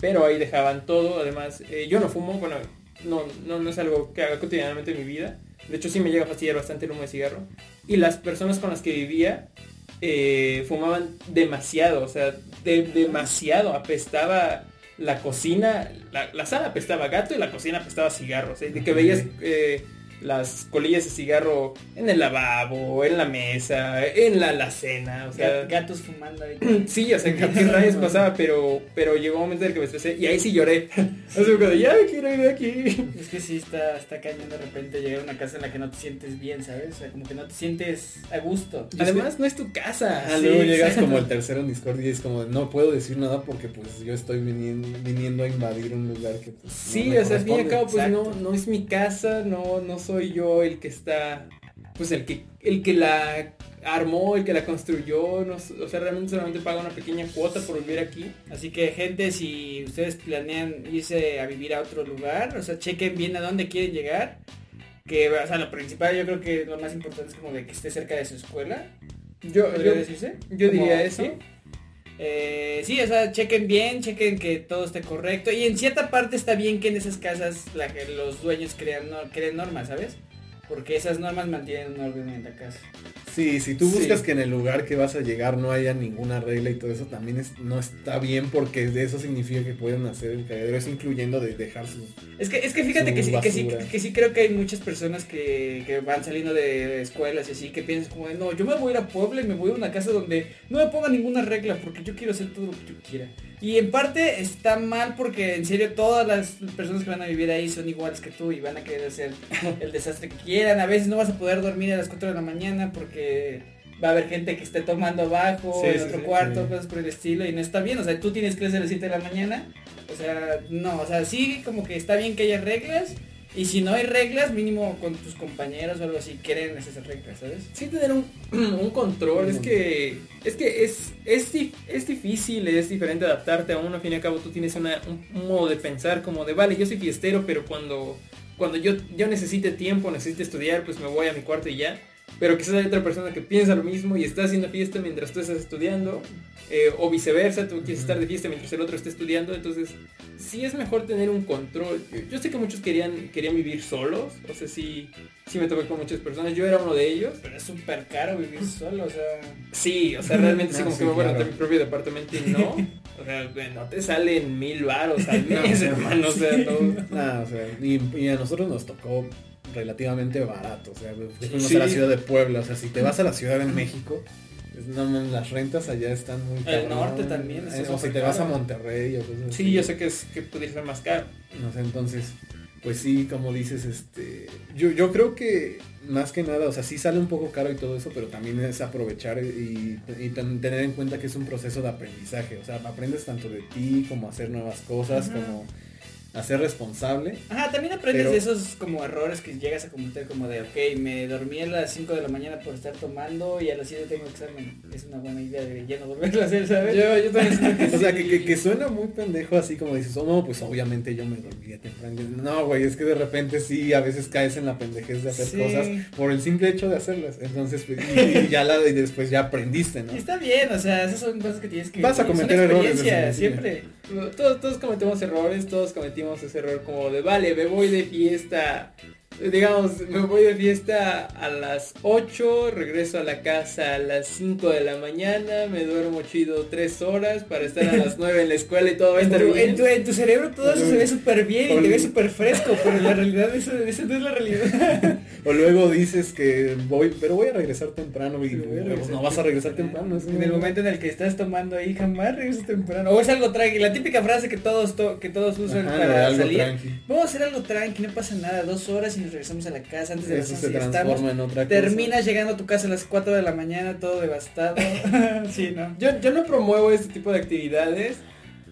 [SPEAKER 1] Pero ahí dejaban todo, además, eh, yo no fumo, bueno, no, no, no es algo que haga cotidianamente en mi vida. De hecho sí me llega a fastidiar bastante el humo de cigarro. Y las personas con las que vivía eh, fumaban demasiado, o sea, de- demasiado. Apestaba la cocina, la, la sala apestaba gato y la cocina apestaba a cigarro. O sea, de que veías eh, las colillas de cigarro en el lavabo, en la mesa, en la alacena, o sea,
[SPEAKER 3] Gat- gatos fumando ahí.
[SPEAKER 1] sí, o sea, que qué rayos pasaba, pero pero llegó un momento en el que me estresé y ahí sí lloré. Así de, ya me quiero ir de aquí.
[SPEAKER 3] Es que sí está, está cañón de repente llegar a una casa en la que no te sientes bien, ¿sabes? O sea, como que no te sientes a gusto.
[SPEAKER 1] Además, no es tu casa.
[SPEAKER 2] Ah,
[SPEAKER 1] Sí,
[SPEAKER 2] luego llegas
[SPEAKER 1] exacto.
[SPEAKER 2] como el tercero en Discord y es como, no puedo decir nada porque pues yo estoy viniendo, viniendo a invadir un lugar que pues, no
[SPEAKER 1] Sí,
[SPEAKER 2] me
[SPEAKER 1] o sea, al fin y al cabo, pues no, no es mi casa, no, no soy yo el que está, pues el que, el que la armó, el que la construyó, no, o sea, realmente solamente paga una pequeña cuota por vivir aquí.
[SPEAKER 3] Así que gente, si ustedes planean irse a vivir a otro lugar, o sea, chequen bien a dónde quieren llegar. Que, o sea, lo principal yo creo que lo más importante es como de que esté cerca de su escuela.
[SPEAKER 1] Yo,
[SPEAKER 3] ¿Podría
[SPEAKER 1] yo,
[SPEAKER 3] decirse?
[SPEAKER 1] yo diría eso.
[SPEAKER 3] ¿sí? Eh, sí, o sea, chequen bien, chequen que todo esté correcto. Y en cierta parte está bien que en esas casas la, los dueños crean, no, creen normas, ¿sabes? Porque esas normas mantienen un orden en la casa.
[SPEAKER 2] Sí, si tú
[SPEAKER 1] Sí.
[SPEAKER 2] buscas que en el lugar que vas a llegar no haya ninguna regla y todo eso también es, no está bien porque de eso significa que pueden hacer el cagadero, eso incluyendo de dejar sus...
[SPEAKER 3] Es que, es que fíjate que sí, que, sí, que sí creo que hay muchas personas que, que van saliendo de escuelas y así que piensan como no, yo me voy a ir a Puebla y me voy a una casa donde no me pongan ninguna regla porque yo quiero hacer todo lo que yo quiera. Y en parte está mal porque en serio todas las personas que van a vivir ahí son iguales que tú y van a querer hacer el desastre que quieran. A veces no vas a poder dormir a las 4 de la mañana porque va a haber gente que esté tomando abajo
[SPEAKER 1] Sí,
[SPEAKER 3] en
[SPEAKER 1] sí,
[SPEAKER 3] otro
[SPEAKER 1] sí,
[SPEAKER 3] cuarto, cosas por el estilo y no está bien. O sea, tú tienes clase a las 7 de la mañana. O sea, no, o sea, sí como que está bien que haya reglas. Y si no hay reglas, mínimo con tus compañeros o algo así, quieren esas reglas, ¿sabes?
[SPEAKER 1] Sí tener un, un control, es que es que es, es, es difícil, es diferente adaptarte a uno, al fin y al cabo tú tienes una- un, un modo de pensar como de, vale, yo soy fiestero, pero cuando, cuando yo, yo necesite tiempo, necesite estudiar, pues me voy a mi cuarto y ya. Pero quizás hay otra persona que piensa lo mismo y está haciendo fiesta mientras tú estás estudiando, eh, o viceversa, tú quieres estar de fiesta mientras el otro está estudiando, entonces sí es mejor tener un control. Yo, yo sé que muchos querían, querían vivir solos, o sea, sí, sí me topé con muchas personas, yo era uno de ellos.
[SPEAKER 3] Pero es súper caro vivir solo, o sea...
[SPEAKER 1] Sí, o sea, realmente sí
[SPEAKER 2] Ah,
[SPEAKER 1] como
[SPEAKER 2] sí,
[SPEAKER 1] que me voy a rentar mi propio departamento y no. O sea, no te salen mil varos al
[SPEAKER 2] No,
[SPEAKER 1] mes,
[SPEAKER 2] sí.
[SPEAKER 1] hermano, o sea, no.
[SPEAKER 2] O sea, y, y a nosotros nos tocó relativamente barato, o sea, fuimos
[SPEAKER 1] Sí.
[SPEAKER 2] a la ciudad de Puebla, o sea, si te vas a la ciudad de México, es- no, las rentas allá están muy
[SPEAKER 3] El
[SPEAKER 2] cabrón.
[SPEAKER 3] norte también está
[SPEAKER 2] Eh, o si te vas a. Monterrey o cosas así.
[SPEAKER 1] Sí, yo sé que es que podría ser más caro.
[SPEAKER 2] No sé, entonces, pues sí, como dices, este, yo, yo creo que más que nada, o sea, sí sale un poco caro y todo eso, pero también es aprovechar y, y ten- tener en cuenta que es un proceso de aprendizaje, o sea, aprendes tanto de ti como hacer nuevas cosas,
[SPEAKER 3] Ajá.
[SPEAKER 2] como a ser responsable.
[SPEAKER 3] Ajá, también aprendes
[SPEAKER 2] Pero-
[SPEAKER 3] de esos como errores que llegas a cometer como de, ok, me dormí a las 5 de la mañana por estar tomando y a las 7 tengo examen. Es una buena idea de ya no volverlo a hacer, ¿sabes?
[SPEAKER 1] Yo, yo también que
[SPEAKER 2] O sea,
[SPEAKER 1] sí.
[SPEAKER 2] que, que, que suena muy pendejo así como dices, oh, no, pues obviamente yo me dormiría temprano. No, güey, es que de repente sí, a veces caes en la pendejez de hacer
[SPEAKER 3] Sí.
[SPEAKER 2] cosas por el simple hecho de hacerlas. Entonces, pues, y, y ya la, y después ya aprendiste, ¿no?
[SPEAKER 3] Y está bien, o sea, esas son cosas que tienes que...
[SPEAKER 2] Vas a cometer errores
[SPEAKER 3] siempre.
[SPEAKER 1] Todos, todos cometemos errores, todos cometimos ese error como de, vale, me voy de fiesta, digamos, me voy de fiesta a las 8, regreso a la casa a las 5 de la mañana, me duermo chido 3 horas para estar a las 9 en la escuela y todo va a
[SPEAKER 3] En
[SPEAKER 1] estar
[SPEAKER 3] tu,
[SPEAKER 1] bien.
[SPEAKER 3] en, tu, en tu cerebro todo eso se ve súper bien y te
[SPEAKER 2] Ol-
[SPEAKER 3] ve súper fresco, pero en la realidad eso, eso no es la realidad.
[SPEAKER 2] O luego dices que voy, pero voy a regresar temprano y
[SPEAKER 3] Sí, voy a regresar
[SPEAKER 2] no vas a regresar temprano.
[SPEAKER 3] En el momento en el que estás tomando ahí, jamás regresas temprano. O es algo tranqui, la típica frase que todos to- que todos usan
[SPEAKER 2] Ajá,
[SPEAKER 3] para salir.
[SPEAKER 2] tranqui.
[SPEAKER 3] Vamos a hacer algo tranqui, no pasa nada, dos horas y nos regresamos a la casa antes de las
[SPEAKER 2] Eso se
[SPEAKER 3] 11 ya
[SPEAKER 2] transforma
[SPEAKER 3] estamos.
[SPEAKER 2] en otra cosa.
[SPEAKER 3] Terminas llegando a tu casa a las 4 de la mañana, todo devastado. sí, ¿no?
[SPEAKER 1] Yo, yo no promuevo este tipo de actividades,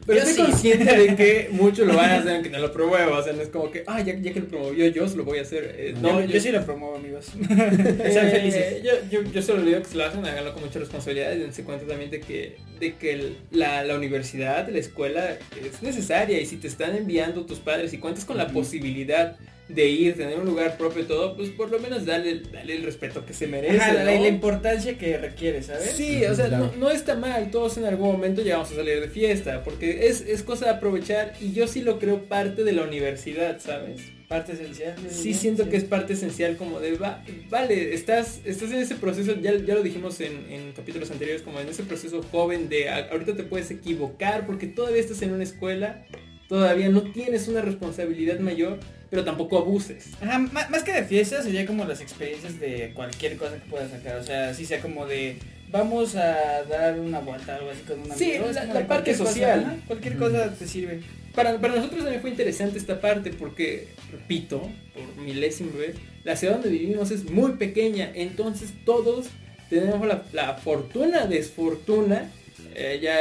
[SPEAKER 1] pero
[SPEAKER 3] Yo
[SPEAKER 1] estoy
[SPEAKER 3] sí.
[SPEAKER 1] consciente de que muchos lo van a hacer aunque no lo promuevo. O sea, no es como que, ah, ya, ya que lo promovió yo, lo voy a hacer. Eh,
[SPEAKER 3] No,
[SPEAKER 1] no,
[SPEAKER 3] yo, sí lo promuevo, amigos.
[SPEAKER 1] Eh,
[SPEAKER 3] Sean felices.
[SPEAKER 1] Yo, yo, yo solo digo que se lo hacen, háganlo con mucha responsabilidad y dense cuenta también de que, de que el- la, la universidad, la escuela es necesaria y si te están enviando tus padres y cuentas con la posibilidad de ir, tener un lugar propio y todo, pues por lo menos dale, dale el respeto que se merece.
[SPEAKER 3] Ajá, la,
[SPEAKER 1] ¿no?
[SPEAKER 3] la importancia que requiere, ¿sabes?
[SPEAKER 1] Sí, o sea,
[SPEAKER 2] Claro.
[SPEAKER 1] no, no está mal, todos en algún momento llegamos a salir de fiesta, porque es, es cosa de aprovechar y yo sí lo creo parte de la universidad, ¿sabes?
[SPEAKER 3] Parte esencial.
[SPEAKER 1] Sí siento que es parte esencial como de, va- vale, estás, estás en ese proceso, ya, ya lo dijimos en, en capítulos anteriores, como en ese proceso joven de a- ahorita te puedes equivocar porque todavía estás en una escuela, todavía no tienes una responsabilidad mayor, pero tampoco abuses.
[SPEAKER 3] Ajá, má- más que de fiesta sería como las experiencias de cualquier cosa que puedas sacar. O sea, si sea como de vamos a dar una vuelta o algo así con un
[SPEAKER 1] Sí,
[SPEAKER 3] amigo.
[SPEAKER 1] la- parte
[SPEAKER 3] cosa,
[SPEAKER 1] social.
[SPEAKER 3] cualquier cosa te sirve.
[SPEAKER 1] Para, para nosotros también fue interesante esta parte porque, repito, por milésima vez, la ciudad donde vivimos es muy pequeña, entonces todos tenemos la, la fortuna, desfortuna, eh, ya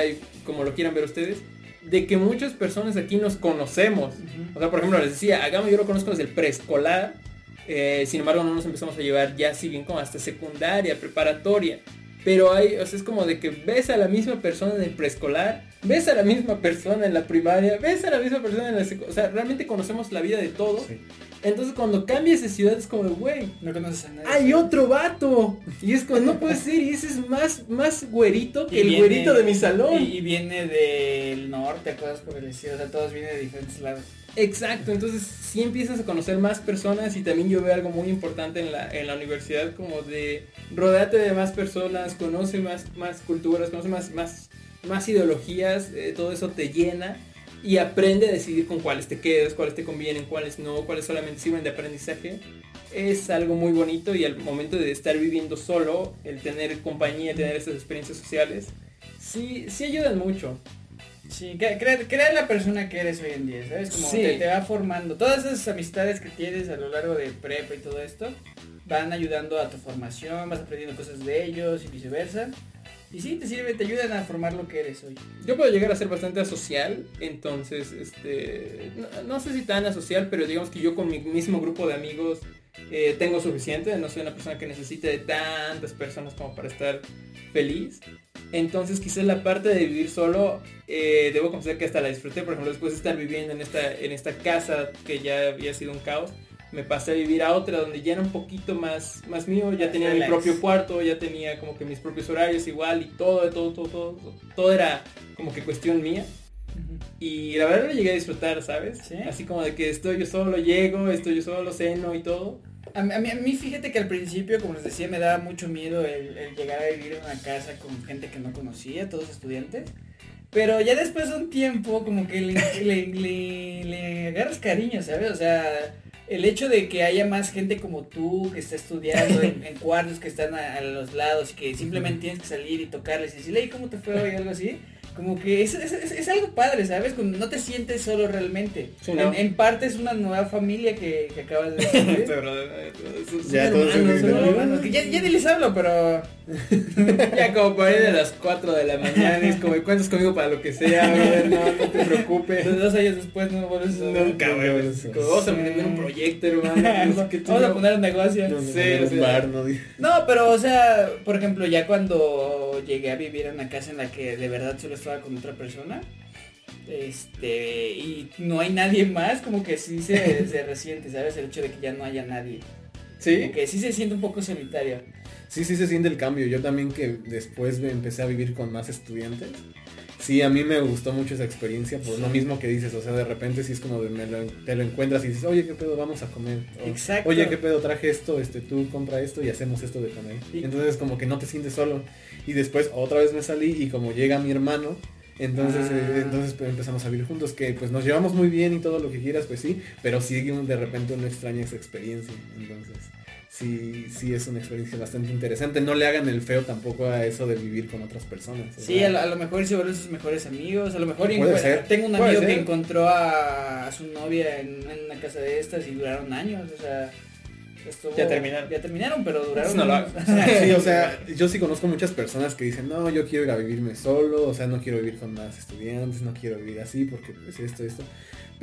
[SPEAKER 1] como lo quieran ver ustedes, de que muchas personas aquí nos conocemos. O sea, por ejemplo, les decía, a Gama yo lo conozco desde el preescolar, eh, sin embargo no nos empezamos a llevar ya si bien como hasta secundaria, preparatoria. Pero hay, o sea, es como de que ves a la misma persona en el preescolar, ves a la misma persona en la primaria, ves a la misma persona en la secundaria. O sea, realmente conocemos la vida de todos.
[SPEAKER 2] Sí.
[SPEAKER 1] Entonces cuando cambias de ciudad es como, güey,
[SPEAKER 3] No conoces a nadie.
[SPEAKER 1] hay otro vato. Y es como, no puede ser, y ese es más, más güerito que
[SPEAKER 3] Y
[SPEAKER 1] el
[SPEAKER 3] viene-
[SPEAKER 1] güerito de mi salón.
[SPEAKER 3] Y, y viene del norte, cosas por el estilo. O sea, todos vienen de diferentes lados.
[SPEAKER 1] Exacto, entonces sí empiezas a conocer más personas y también yo veo algo muy importante en la, en la universidad como de rodearte de más personas, conoce más, más culturas, conoce más, más, más ideologías, eh, todo eso te llena y aprende a decidir con cuáles te quedas, cuáles te convienen, cuáles no, cuáles solamente sirven de aprendizaje. Es algo muy bonito y al momento de estar viviendo solo, el tener compañía, tener esas experiencias sociales, sí, sí ayudan mucho.
[SPEAKER 3] Sí, crea, crea- crea la persona que eres hoy en día, ¿sabes? Como
[SPEAKER 1] Sí.
[SPEAKER 3] te, te va formando. Todas esas amistades que tienes a lo largo de prepa y todo esto van ayudando a tu formación, vas aprendiendo cosas de ellos y viceversa. Y sí, te sirve, te ayudan a formar lo que eres hoy.
[SPEAKER 1] Yo puedo llegar a ser bastante asocial, entonces, este, no, sé si tan asocial, pero digamos que yo con mi mismo grupo de amigos eh, tengo suficiente, no soy una persona que necesite de tantas personas como para estar feliz. Entonces quizás la parte de vivir solo, eh, debo confesar que hasta la disfruté, por ejemplo, después de estar viviendo en esta, en esta casa que ya había sido un caos, me pasé a vivir a otra donde ya era un poquito más, más mío, ya tenía mi propio cuarto, ya tenía como que mis propios horarios igual y todo, todo, todo, todo, todo era como que cuestión mía. Y la verdad lo llegué a disfrutar, ¿sabes?
[SPEAKER 3] ¿Sí?
[SPEAKER 1] Así como de que estoy yo solo, llego, estoy yo solo, ceno y todo.
[SPEAKER 3] A mí, a, mí, a mí fíjate que al principio, como les decía, me daba mucho miedo el, el llegar a vivir en una casa con gente que no conocía, todos estudiantes. Pero ya después de un tiempo, como que le, le, le- le agarras cariño, ¿sabes? O sea, el hecho de que haya más gente como tú que está estudiando en, en cuartos que están a, a los lados y que simplemente tienes que salir y tocarles y decirle, "Hey, ¿cómo te fue hoy? algo así. Como que es, es, es- es algo padre, ¿sabes? Como no te sientes solo realmente.
[SPEAKER 1] Sí, ¿no?
[SPEAKER 3] en, en parte es una nueva familia que, que acabas de hermanos, hermanos, que ya, ya ni les hablo, pero
[SPEAKER 1] Ya como por ahí de las 4 de la mañana es como cuentas conmigo para lo que sea, brother, no, no te preocupes.
[SPEAKER 3] dos años después no vuelves a
[SPEAKER 1] Nunca, güey. Vamos a emprender un proyecto, hermano. que
[SPEAKER 3] Vamos a poner un negocio.
[SPEAKER 1] Sí, o sea,
[SPEAKER 2] bar, No,
[SPEAKER 3] pero o sea, por ejemplo, ya cuando llegué a vivir en una casa en la que de verdad solo estaba con otra persona, este, y no hay nadie más, como que sí se, se resiente, ¿sabes? El hecho de que ya no haya nadie.
[SPEAKER 1] Sí.
[SPEAKER 3] Que sí se siente un poco solitario.
[SPEAKER 2] Sí, sí se siente el cambio. Yo también que después me empecé a vivir con más estudiantes. Sí, a mí me gustó mucho esa experiencia por lo mismo que dices, o sea, de repente sí es como de me lo- te lo encuentras y dices, oye, ¿qué pedo? Vamos a comer. O,
[SPEAKER 3] Exacto.
[SPEAKER 2] Oye, ¿qué pedo? Traje esto, este, tú compra esto y hacemos esto de comer.
[SPEAKER 3] Y-
[SPEAKER 2] Entonces como que no te sientes solo. Y después otra vez me salí y como llega mi hermano, entonces,
[SPEAKER 3] Ah.
[SPEAKER 2] eh, entonces pues, empezamos a vivir juntos, que pues nos llevamos muy bien y todo lo que quieras, pues sí, pero sí de repente uno extraña esa experiencia. Entonces, sí, sí es una experiencia bastante interesante. No le hagan el feo tampoco a eso de vivir con otras personas.
[SPEAKER 3] Sí, a lo, a lo mejor se vuelven sus mejores amigos, a lo mejor
[SPEAKER 2] Puede
[SPEAKER 3] encuent-
[SPEAKER 2] ser,
[SPEAKER 3] tengo un
[SPEAKER 2] puede
[SPEAKER 3] amigo que
[SPEAKER 2] ser.
[SPEAKER 3] encontró a, a su novia en, en una casa de estas y duraron años, o sea, estuvo-
[SPEAKER 1] Ya terminaron.
[SPEAKER 3] Ya terminaron, pero duraron
[SPEAKER 1] No lo
[SPEAKER 3] años.
[SPEAKER 2] Sí, o sea, yo sí conozco muchas personas que dicen, no, yo quiero ir a vivirme solo, o sea, no quiero vivir con más estudiantes, no quiero vivir así porque pues esto, esto.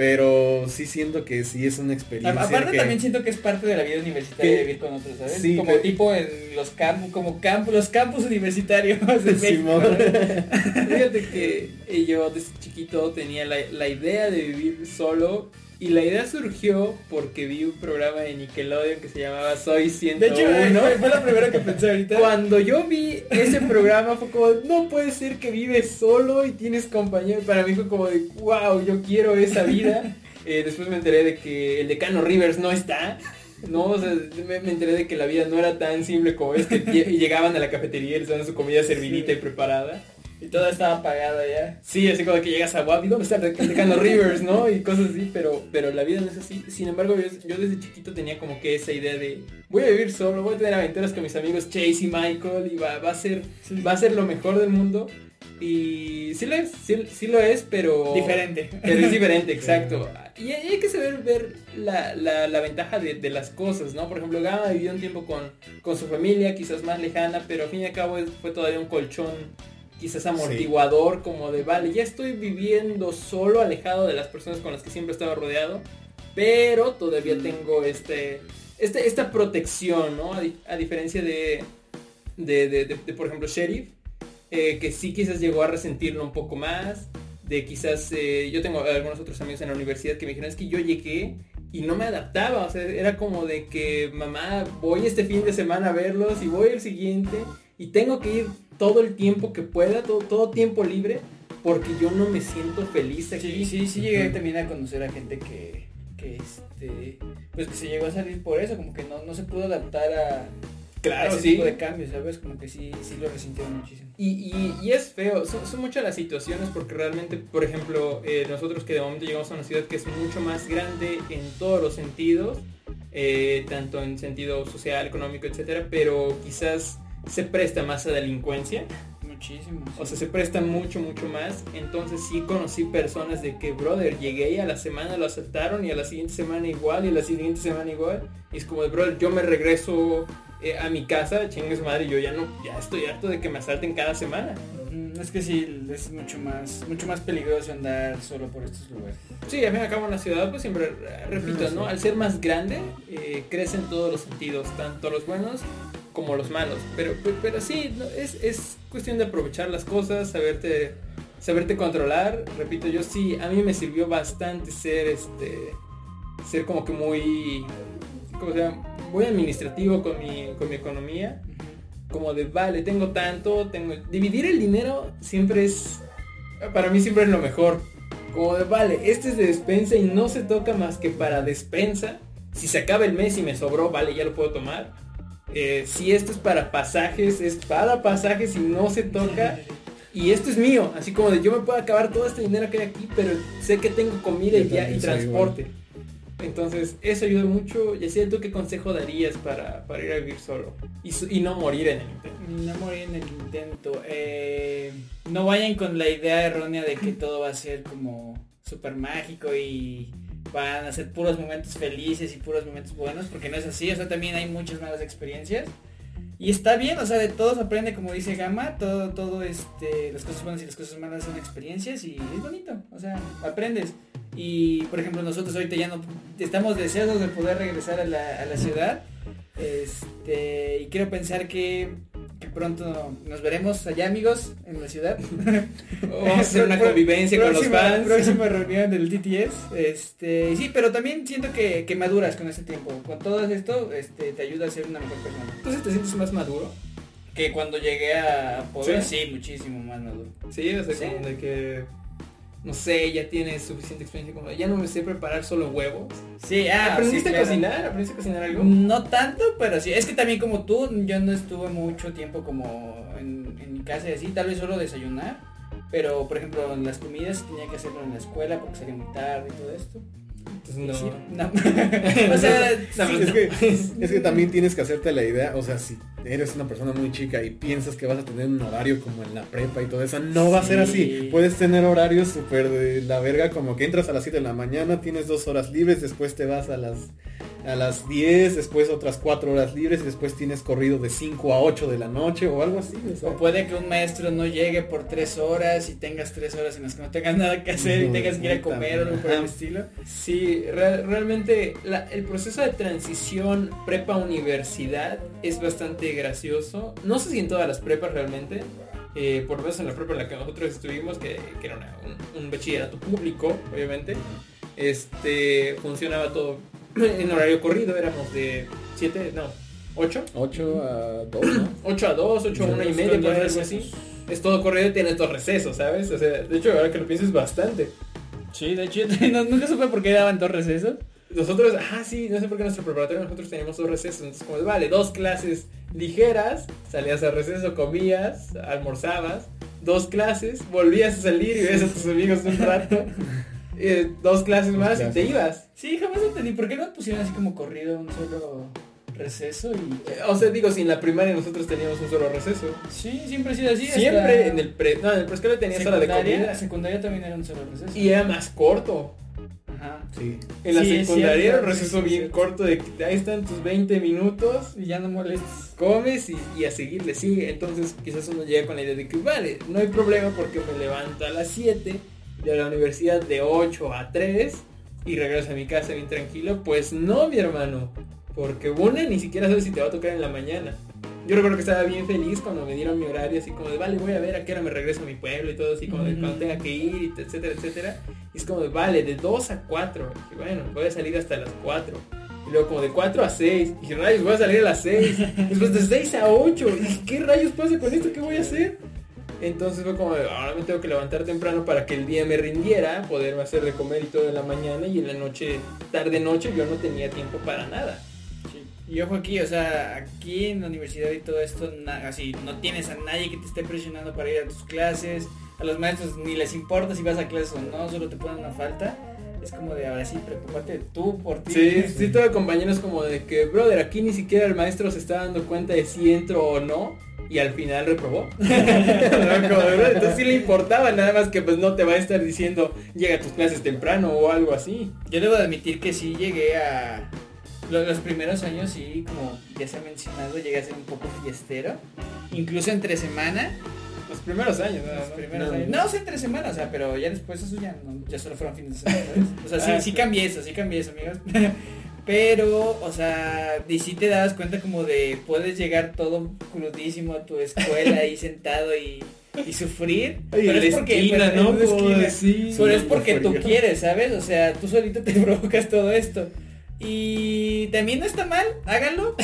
[SPEAKER 2] Pero sí siento que sí es una experiencia.
[SPEAKER 3] Aparte
[SPEAKER 2] que-
[SPEAKER 3] también siento que es parte de la vida universitaria
[SPEAKER 2] Que-
[SPEAKER 3] vivir con otros, ¿sabes?
[SPEAKER 2] Sí,
[SPEAKER 3] como
[SPEAKER 2] pero-
[SPEAKER 3] tipo en los campus, como campus, los campus universitarios de México.
[SPEAKER 2] Simón.
[SPEAKER 1] Fíjate que yo desde chiquito tenía la, la idea de vivir solo y la idea surgió porque vi un programa de Nickelodeon que se llamaba Soy 101.
[SPEAKER 3] De hecho, eh, fue, fue lo primero que pensé ahorita.
[SPEAKER 1] Cuando yo vi ese programa fue como, no puede ser que vives solo y tienes compañero. Para mí fue como de, wow, yo quiero esa vida. Eh, después me enteré de que el decano Rivers no está. No, o sea, me, me enteré de que la vida no era tan simple como es que lle- llegaban a la cafetería y les daban su comida servidita y preparada.
[SPEAKER 3] Y todo estaba apagado ya.
[SPEAKER 1] Sí, así como que llegas a Wabi, ¿dónde está el Tecano Rivers, no? Y cosas así, pero, pero la vida no es así. Sin embargo, yo, yo desde chiquito tenía como que esa idea de voy a vivir solo, voy a tener aventuras con mis amigos Chase y Michael y va, va a ser va a ser lo mejor del mundo. Y sí lo es, sí, sí lo es, pero...
[SPEAKER 3] Diferente.
[SPEAKER 1] Pero es diferente, exacto. Y hay que saber ver la, la, la ventaja de, de las cosas, ¿no? Por ejemplo, Gama vivió un tiempo con, con su familia, quizás más lejana, pero al fin y al cabo fue todavía un colchón quizás amortiguador, como de, vale, ya estoy viviendo solo, alejado de las personas con las que siempre estaba rodeado, pero todavía tengo este, este esta protección, ¿no? A, di- a diferencia de, de, de- de- de, por ejemplo, Sheriff, eh, que sí quizás llegó a resentirlo un poco más, de quizás, eh, yo tengo algunos otros amigos en la universidad que me dijeron, es que yo llegué y no me adaptaba, o sea, era como de que, mamá, voy este fin de semana a verlos y voy el siguiente y tengo que ir todo el tiempo que pueda, todo, todo tiempo libre, porque yo no me siento feliz aquí.
[SPEAKER 3] Sí, sí, sí llegué también a conocer a gente que, que este, pues que se llegó a salir por eso, como que no, no se pudo adaptar a, a
[SPEAKER 1] Claro,
[SPEAKER 3] ese
[SPEAKER 1] sí.
[SPEAKER 3] tipo de cambios, ¿sabes? Como que sí, sí lo resintieron muchísimo.
[SPEAKER 1] Y, y- y es feo, son, son muchas las situaciones porque realmente, por ejemplo, eh, nosotros que de momento llegamos a una ciudad que es mucho más grande en todos los sentidos, eh, tanto en sentido social, económico, etcétera, pero quizás se presta más a delincuencia,
[SPEAKER 3] Muchísimo.
[SPEAKER 1] o sea, se presta mucho, mucho más. Entonces sí conocí personas de que, brother, llegué y a la semana lo asaltaron y a la siguiente semana igual y a la siguiente semana igual. Y es como de, brother, yo me regreso eh, a mi casa, chingue su madre, yo ya no, ya estoy harto de que me asalten cada semana.
[SPEAKER 3] Mm, Es que sí, es mucho más, mucho más peligroso andar solo por estos lugares.
[SPEAKER 1] Sí, al fin y al cabo en la ciudad, pues siempre, eh, repito, ¿no? Al ser más grande, eh, crecen todos los sentidos, tanto los buenos como los malos. Pero, pe- pero sí, no, es, es cuestión de aprovechar las cosas, saberte, saberte controlar. Repito, yo sí, a mí me sirvió bastante ser, este, ser como que muy, ¿cómo se llama? Muy administrativo con mi, con mi economía. Como de, vale, tengo tanto, tengo... Dividir el dinero siempre es, para mí siempre es lo mejor. Como de, vale, este es de despensa y no se toca más que para despensa. Si se acaba el mes y me sobró, vale, ya lo puedo tomar. Eh, si esto es para pasajes, es para pasajes y no se toca. Y esto es mío, así como de yo me puedo acabar todo este dinero que hay aquí, pero sé que tengo comida y, ya, y transporte. Entonces, eso ayuda mucho. Y así, ¿tú qué consejo darías para, para ir a vivir solo? Y, su- y no morir en el intento.
[SPEAKER 3] No morir en el intento. Eh, no vayan con la idea errónea de que todo va a ser como súper mágico y van a ser puros momentos felices y puros momentos buenos, porque no es así. O sea, también hay muchas malas experiencias. Y está bien, o sea, de todos aprende, como dice Gama, todo, todo, este, las cosas buenas y las cosas malas son experiencias y es bonito, o sea, aprendes. Y, por ejemplo, nosotros ahorita ya no, estamos deseosos de poder regresar a la, a la ciudad, este, y quiero pensar que, que pronto nos veremos allá, amigos, en la ciudad.
[SPEAKER 1] Vamos a hacer una convivencia con los fans.
[SPEAKER 3] Próxima reunión del DTS. Este, sí, pero también siento que, que maduras con ese tiempo. Con todo esto, este, te ayuda a ser una mejor persona.
[SPEAKER 1] Entonces te sientes más maduro.
[SPEAKER 3] Que cuando llegué a Puebla,
[SPEAKER 1] ¿Sí?
[SPEAKER 3] sí, muchísimo más maduro.
[SPEAKER 1] Sí, o sea,
[SPEAKER 3] Sí.
[SPEAKER 1] como de que, no sé, ya tienes suficiente experiencia como, ya no me sé preparar solo huevos.
[SPEAKER 3] Sí, ah,
[SPEAKER 1] ¿Aprendiste
[SPEAKER 3] sí,
[SPEAKER 1] a cocinar? ¿Aprendiste a cocinar algo?
[SPEAKER 3] No tanto, pero sí. Es que también como tú, yo no estuve mucho tiempo como en, en mi casa y así, tal vez solo desayunar. Pero, por ejemplo, en las comidas tenía que hacerlo en la escuela porque salía muy tarde y todo esto.
[SPEAKER 1] No.
[SPEAKER 3] Sí, no. o sea,
[SPEAKER 1] No,
[SPEAKER 3] sí,
[SPEAKER 2] Es que, es que también tienes que hacerte la idea, o sea, si eres una persona muy chica y piensas que vas a tener un horario como en la prepa y todo eso, no va a ser
[SPEAKER 3] Sí.
[SPEAKER 2] así. Puedes tener horarios súper de la verga, como que entras a las 7 de la mañana, tienes dos horas libres, después te vas a las a las 10, después otras 4 horas libres y después tienes corrido de 5 a 8 de la noche o algo así. o sea.
[SPEAKER 3] O puede que un maestro no llegue por tres horas y tengas tres horas en las que no tengas nada que hacer y tengas que ir a comer o algo por el estilo.
[SPEAKER 1] Sí, real- realmente la- el proceso de transición prepa-universidad es bastante gracioso. No sé si en todas las prepas realmente. eh, por lo menos en la prepa en la que nosotros estuvimos, que, que era una- un, un bachillerato público, obviamente, este funcionaba todo en horario corrido, éramos de 7, no, 8,
[SPEAKER 2] 8 a 2, ¿no?
[SPEAKER 1] 8 a 2, 8 a 1 y media, por algo así. Es todo corrido y tienes dos recesos, ¿sabes? O sea, de hecho, ahora que lo pienses bastante.
[SPEAKER 3] Sí, de hecho, no- nunca supe por qué daban dos recesos.
[SPEAKER 1] Nosotros, ah, sí, no sé por qué en nuestro preparatorio nosotros teníamos dos recesos. Entonces, como, vale, dos clases ligeras, salías a receso, comías, almorzabas, dos clases, volvías a salir y ves a tus amigos un rato, eh, dos clases
[SPEAKER 2] Dos
[SPEAKER 1] más y te ibas.
[SPEAKER 3] Sí, jamás entendí. ¿Por qué no pusieron así como corrido un solo receso? y
[SPEAKER 1] Eh, O sea, digo, si en la primaria nosotros teníamos un solo receso.
[SPEAKER 3] Sí, siempre ha sido así.
[SPEAKER 1] Siempre en el pre, no, en el preescolar tenías hora de comida
[SPEAKER 3] secundaria también era un solo receso.
[SPEAKER 1] y era más corto.
[SPEAKER 3] Ajá.
[SPEAKER 2] Sí.
[SPEAKER 1] En la
[SPEAKER 3] Sí,
[SPEAKER 1] secundaria era un receso
[SPEAKER 3] sí,
[SPEAKER 1] bien corto de que ahí están tus 20 minutos,
[SPEAKER 3] Y ya no molestes.
[SPEAKER 1] comes y, y a seguirle sigue. Entonces quizás uno llega con la idea de que vale, no hay problema porque me levanto a las 7 de la universidad de 8 a 3 y regreso a mi casa bien tranquilo. Pues no, mi hermano, porque una ni siquiera sabes si te va a tocar en la mañana. Yo recuerdo que estaba bien feliz cuando me dieron mi horario, así como de, vale, voy a ver a qué hora me regreso a mi pueblo y todo, así como de cuando tenga que ir, etcétera, etcétera. Y es como de, vale, de 2 a 4. Y bueno, voy a salir hasta las 4. Y luego como de 4 a 6. Y dije, rayos, voy a salir a las 6. Después de 6 a 8. Y dije, ¿qué rayos pasa con esto? ¿Qué voy a hacer? Entonces fue como, de, ahora me tengo que levantar temprano para que el día me rindiera, poderme hacer de comer y todo en la mañana y en la noche, tarde noche, yo no tenía tiempo para nada.
[SPEAKER 3] Sí. Y ojo aquí, o sea, aquí en la universidad y todo esto, así, no tienes a nadie que te esté presionando para ir a tus clases, a los maestros ni les importa si vas a clases o no, solo te ponen una falta. Es como de ahora sí, preocúpate tú por ti.
[SPEAKER 1] Sí, sí tuve compañeros como de que, brother, aquí ni siquiera el maestro se está dando cuenta de si entro o no. Y al final reprobó. Como de, "Brother, Entonces sí le importaba, nada más que pues no te va a estar diciendo llega a tus clases temprano o algo así.
[SPEAKER 3] Yo debo de admitir que sí llegué a... lo- Los primeros años sí, como ya se ha mencionado, llegué a ser un poco fiestero. Incluso entre semana.
[SPEAKER 1] Los primeros años, nada
[SPEAKER 3] Los primeros
[SPEAKER 2] no.
[SPEAKER 3] años. No, sí, entre semana, o sea, pero ya después eso ya no, ya solo fueron fines de semana, ¿sabes? O sea, sí,
[SPEAKER 1] Ah,
[SPEAKER 3] sí
[SPEAKER 1] sí.
[SPEAKER 3] cambié eso, sí cambié eso, amigos. Pero, o sea, y sí te das cuenta como de puedes llegar todo crudísimo a tu escuela ahí sentado y, y sufrir.
[SPEAKER 1] Ay,
[SPEAKER 3] pero es porque,
[SPEAKER 1] esquina,
[SPEAKER 3] pero
[SPEAKER 1] sí.
[SPEAKER 3] Pero es porque
[SPEAKER 2] por
[SPEAKER 3] tú quieres, ¿sabes? O sea, tú solito te provocas todo esto. Y también no está mal, háganlo.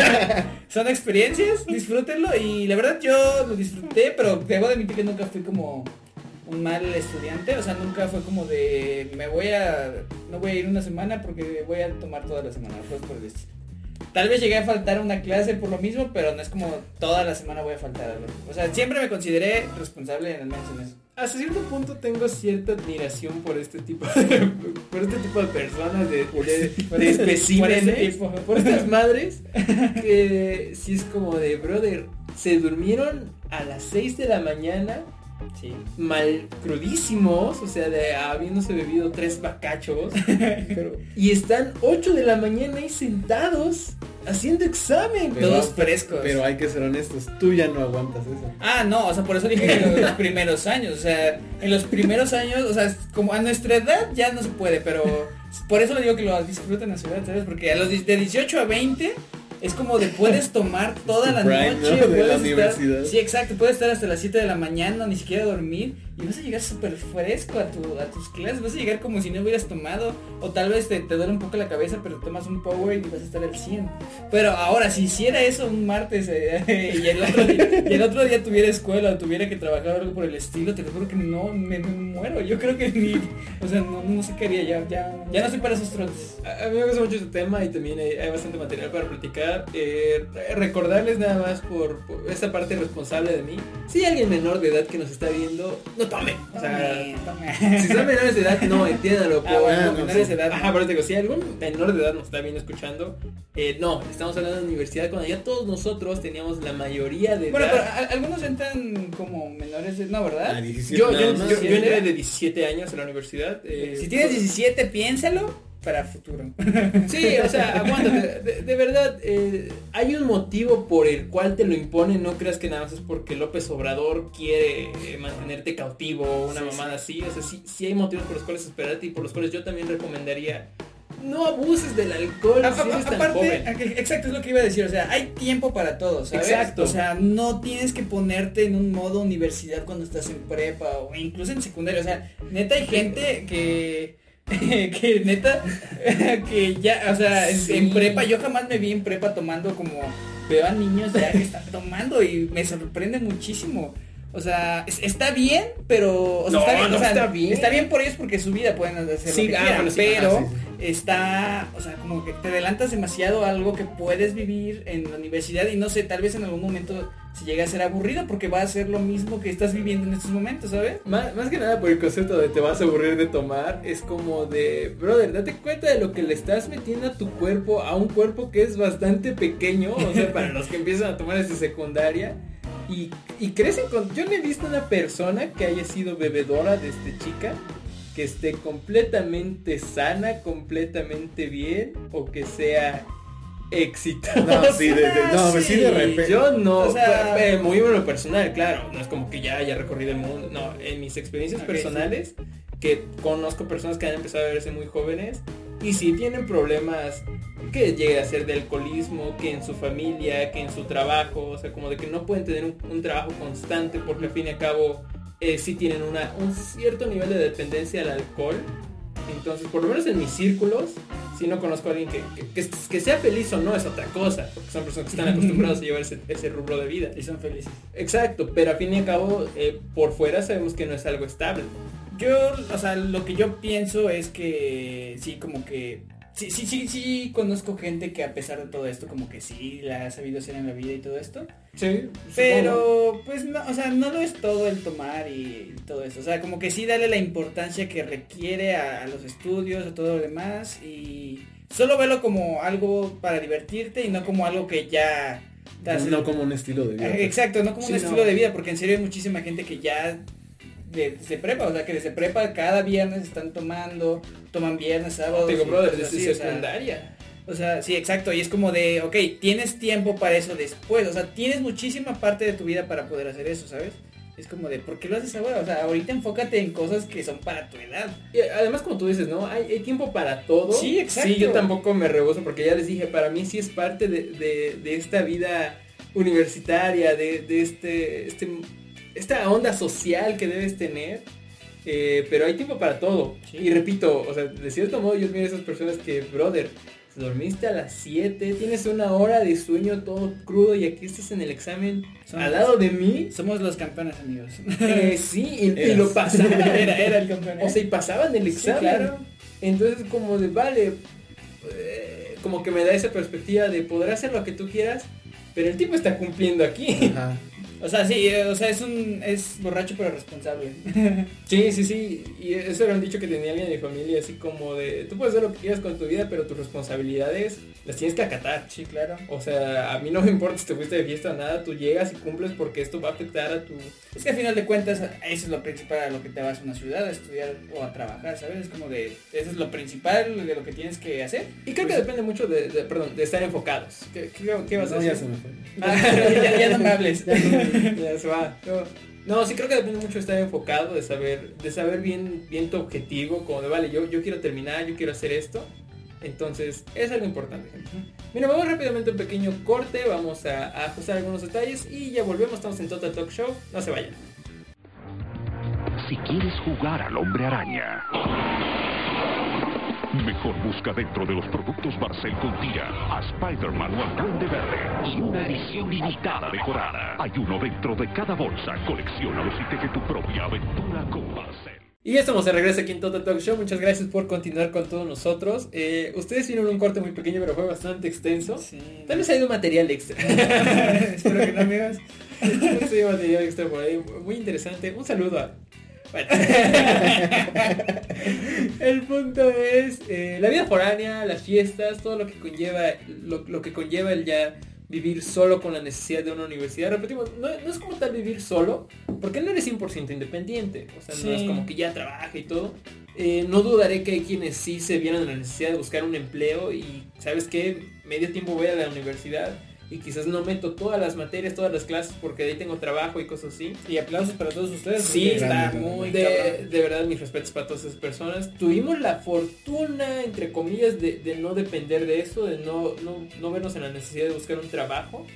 [SPEAKER 3] Son experiencias, disfrútenlo. Y la verdad yo lo disfruté, pero debo de admitir que nunca fui como un mal estudiante. O sea, nunca fue como de me voy a. no voy a ir una semana porque voy a tomar toda la semana. Pues por. Tal vez llegué a faltar una clase por lo mismo, pero no es como toda la semana voy a faltar algo. O sea, siempre me consideré responsable en el menos en eso.
[SPEAKER 1] Hasta cierto punto tengo cierta admiración por este tipo de, por este tipo de personas, de, de,
[SPEAKER 3] Por
[SPEAKER 1] de
[SPEAKER 3] ese- por
[SPEAKER 1] especímenes,
[SPEAKER 3] tipo.
[SPEAKER 1] por estas madres, que sí es como de, brother, se durmieron a las 6 de la mañana,
[SPEAKER 3] Sí.
[SPEAKER 1] mal crudísimos, o sea, de habiéndose bebido tres bacachos, y están 8 de la mañana ahí sentados haciendo examen.
[SPEAKER 2] Pero-
[SPEAKER 3] Todos frescos.
[SPEAKER 2] Pero hay que ser honestos, tú ya no aguantas eso.
[SPEAKER 3] Ah, no, o sea, por eso dije que en los primeros años, o sea, en los primeros años, o sea, como a nuestra edad ya no se puede, pero por eso le digo que lo disfruten a su edad, ¿sabes? Porque a los de 18 a 20 es como de puedes tomar toda la
[SPEAKER 2] prime,
[SPEAKER 3] noche,
[SPEAKER 2] ¿no? de
[SPEAKER 3] puedes
[SPEAKER 2] la
[SPEAKER 3] estar- sí, exacto, puedes estar hasta las 7 de la mañana, ni siquiera dormir y vas a llegar súper fresco a, tu, a tus clases, vas a llegar como si no hubieras tomado o tal vez te, te duele un poco la cabeza, pero tomas un power y vas a estar al 100. Pero ahora, si hiciera eso un martes eh, y, el otro día, y el otro día tuviera escuela o tuviera que trabajar o algo por el estilo, te lo juro que no, me, me muero. Yo creo que ni, o sea, no, no sé qué haría, ya, ya, ya no estoy para esos trotes.
[SPEAKER 1] A a mí me gusta mucho este tema y también hay, hay bastante material para platicar. Eh, recordarles nada más por, por esta parte responsable de mí. Si hay alguien menor de edad que nos está viendo, no tome. O sea,
[SPEAKER 3] Tome,
[SPEAKER 1] si son menores de edad, no, entiéndanlo.
[SPEAKER 3] Ah, bueno,
[SPEAKER 1] por-
[SPEAKER 3] menores de edad.
[SPEAKER 1] Ajá, pero te digo, si algún menor de edad nos está bien escuchando, eh, no, estamos hablando de universidad cuando ya todos nosotros teníamos la mayoría de
[SPEAKER 3] Bueno, pero
[SPEAKER 1] edad.
[SPEAKER 3] a- algunos entran como menores de... No, ¿verdad?
[SPEAKER 2] A 17
[SPEAKER 1] yo, yo, yo- yo
[SPEAKER 3] 17.
[SPEAKER 1] entré de 17 años a la universidad. eh,
[SPEAKER 3] si tienes 17, piénsalo para futuro.
[SPEAKER 1] Sí, o sea, aguántate. De, de verdad, eh, hay un motivo por el cual te lo imponen. No creas que nada más es porque López Obrador quiere eh, mantenerte cautivo o una
[SPEAKER 3] Sí,
[SPEAKER 1] mamada así. O sea, sí, sí hay motivos por los cuales esperarte y por los cuales yo también recomendaría no abuses del alcohol
[SPEAKER 3] A-
[SPEAKER 1] si
[SPEAKER 3] a-
[SPEAKER 1] eres tan
[SPEAKER 3] aparte,
[SPEAKER 1] joven.
[SPEAKER 3] exacto, es lo que iba a decir, o sea, hay tiempo para todo, ¿sabes?
[SPEAKER 1] Exacto.
[SPEAKER 3] O sea, no tienes que ponerte en un modo universidad cuando estás en prepa o incluso en secundaria, o sea, neta hay gente que que neta que ya, o sea, en, en prepa yo jamás me vi en prepa tomando como veo a niños ya que están tomando y me sorprende muchísimo. O sea, es- está bien, pero... O sea,
[SPEAKER 1] No,
[SPEAKER 3] está bien,
[SPEAKER 1] no
[SPEAKER 3] o sea,
[SPEAKER 1] está bien.
[SPEAKER 3] Está bien por ellos porque es su vida, pueden hacer
[SPEAKER 1] Sí,
[SPEAKER 3] lo que
[SPEAKER 1] ah,
[SPEAKER 3] quieran,
[SPEAKER 1] bueno, sí,
[SPEAKER 3] pero
[SPEAKER 1] ajá, sí,
[SPEAKER 3] está... O sea, como que te adelantas demasiado a algo que puedes vivir en la universidad y no sé, tal vez en algún momento se llega a ser aburrido porque va a ser lo mismo que estás viviendo en estos momentos, ¿sabes?
[SPEAKER 1] Más, más que nada por el concepto de te vas a aburrir de tomar, es como de, brother, date cuenta de lo que le estás metiendo a tu cuerpo, a un cuerpo que es bastante pequeño, o sea, para los que empiezan a tomar desde secundaria, y, y crecen con... Yo no he visto una persona que haya sido bebedora desde chica, que esté completamente sana, completamente bien, o que sea exitosa.
[SPEAKER 2] No, sí, de, de- no, pues sí de repente.
[SPEAKER 1] Yo no,
[SPEAKER 3] O sea-
[SPEAKER 1] eh, muy en lo personal, claro, no es como que ya haya recorrido el mundo, no, en mis experiencias personales, que conozco personas que han empezado a verse muy jóvenes y sí tienen problemas que llegue a ser de alcoholismo, que en su familia, que en su trabajo, o sea, como de que no pueden tener un, un trabajo constante porque al fin y al cabo eh, sí tienen una, un cierto nivel de dependencia al alcohol. Entonces, por lo menos en mis círculos, si no conozco a alguien que, que, que- que sea feliz o no es otra cosa, porque son personas que están acostumbrados a llevar ese, ese rubro de vida.
[SPEAKER 3] Y son felices.
[SPEAKER 1] Exacto, pero a fin y al cabo, eh, por fuera sabemos que no es algo estable.
[SPEAKER 3] Yo, o sea, lo que yo pienso es que sí, como que sí, sí, sí, sí conozco gente que a pesar de todo esto, como que sí la ha sabido hacer en la vida y todo esto.
[SPEAKER 1] Sí,
[SPEAKER 3] Pero, pues no, o sea, no lo es todo el tomar y todo eso. O sea, como que sí darle la importancia que requiere a, a los estudios, a todo lo demás. Y solo verlo como algo para divertirte y no como algo que ya
[SPEAKER 2] No como un estilo de vida.
[SPEAKER 3] Eh, Exacto, no como
[SPEAKER 1] Sí,
[SPEAKER 3] un
[SPEAKER 1] no.
[SPEAKER 3] estilo de vida, porque en serio hay muchísima gente que ya desde prepa, o sea, que desde prepa cada viernes están tomando, toman viernes, sábados.
[SPEAKER 1] Digo, brother, desde
[SPEAKER 3] así, o sea,
[SPEAKER 1] secundaria.
[SPEAKER 3] o sea, sí, exacto, y es como de, ok, tienes tiempo para eso después, o sea, tienes muchísima parte de tu vida para poder hacer eso, ¿sabes? Es como de, ¿por qué lo haces ahora? O sea, ahorita enfócate en cosas que son para tu edad.
[SPEAKER 1] Y además, como tú dices, ¿no? Hay, hay tiempo para todo.
[SPEAKER 3] Sí, exacto.
[SPEAKER 1] Sí, yo tampoco me rebozo porque ya les dije, para mí sí es parte de, de- de esta vida universitaria, de, de este, este, esta onda social que debes tener. Eh, pero hay tiempo para todo.
[SPEAKER 3] Sí.
[SPEAKER 1] Y repito, o sea, de cierto modo yo admiro a esas personas que, brother, dormiste a las 7, tienes una hora de sueño todo crudo y aquí estás en el examen al lado de mí.
[SPEAKER 3] Somos los campeones, amigos.
[SPEAKER 1] Eh, sí, y, lo pasaban.
[SPEAKER 3] Era- era el campeón, ¿eh?
[SPEAKER 1] O sea, y pasaban el
[SPEAKER 3] Sí,
[SPEAKER 1] examen.
[SPEAKER 3] claro.
[SPEAKER 1] Entonces como de, vale, eh, como que me da esa perspectiva de poder hacer lo que tú quieras, pero el tipo está cumpliendo aquí.
[SPEAKER 2] Ajá.
[SPEAKER 3] O sea, sí, eh, o sea, es un, es borracho pero responsable.
[SPEAKER 1] Sí, sí, sí. Y eso era un dicho que tenía alguien de mi familia, así como de, tú puedes hacer lo que quieras con tu vida, pero tus responsabilidades las tienes que acatar.
[SPEAKER 3] Sí, claro.
[SPEAKER 1] O sea, a mí no me importa si te fuiste de fiesta o nada, tú llegas y cumples porque esto va a afectar a tu...
[SPEAKER 3] Es que al final de cuentas, eso es lo principal a lo que te vas a una ciudad, a estudiar o a trabajar, ¿sabes? Es como de, eso es lo principal de lo que tienes que hacer.
[SPEAKER 1] Y creo que depende mucho de, de- perdón, de estar enfocados. ¿Qué, qué- qué vas a
[SPEAKER 2] ya se me fue.
[SPEAKER 3] Ah, ya, ya no me hables.
[SPEAKER 1] ya se va. No, no, sí creo que depende mucho de estar enfocado, de saber, de saber bien, bien tu objetivo, como de vale, yo, yo quiero terminar, yo quiero hacer esto. Entonces, es algo importante. gente. Mira, vamos rápidamente a un pequeño corte, vamos a, a ajustar algunos detalles y ya volvemos, estamos en Total Talk Show, no se vayan.
[SPEAKER 4] Si quieres jugar al hombre araña, mejor busca dentro de los productos Barcel con tira a Spider-Man o al Duende Verde y una edición limitada decorada. Hay uno dentro de cada bolsa. Colecciónalos y teje tu propia aventura con Barcel.
[SPEAKER 1] Y ya estamos de regreso aquí en Total Talk Show, muchas gracias por continuar con todos nosotros. Eh, ustedes vieron un corte muy pequeño, pero fue bastante extenso.
[SPEAKER 3] Sí.
[SPEAKER 1] Tal vez ha ido material extra.
[SPEAKER 3] Espero que no, amigos.
[SPEAKER 1] Tal vez haya material extra por ahí, muy interesante. Un saludo a... Bueno. el punto es eh, la vida foránea, las fiestas, todo lo que conlleva, lo, lo que conlleva el ya vivir solo con la necesidad de una universidad. Repetimos, no, no es como tal vivir solo, porque no eres 100% independiente. O sea, no es como que ya trabaja y todo. Eh, no dudaré que hay quienes sí se vieron en la necesidad de buscar un empleo y, ¿sabes qué? Medio tiempo voy a la universidad y quizás no meto todas las materias, todas las clases porque de ahí tengo trabajo y cosas así.
[SPEAKER 3] Y aplausos para todos ustedes.
[SPEAKER 1] Sí, está
[SPEAKER 2] grande,
[SPEAKER 1] muy
[SPEAKER 3] grande.
[SPEAKER 1] de, de verdad mis respetos para todas esas personas. Tuvimos la fortuna, entre comillas, de, de no depender de eso, de no, no, no vernos en la necesidad de buscar un trabajo,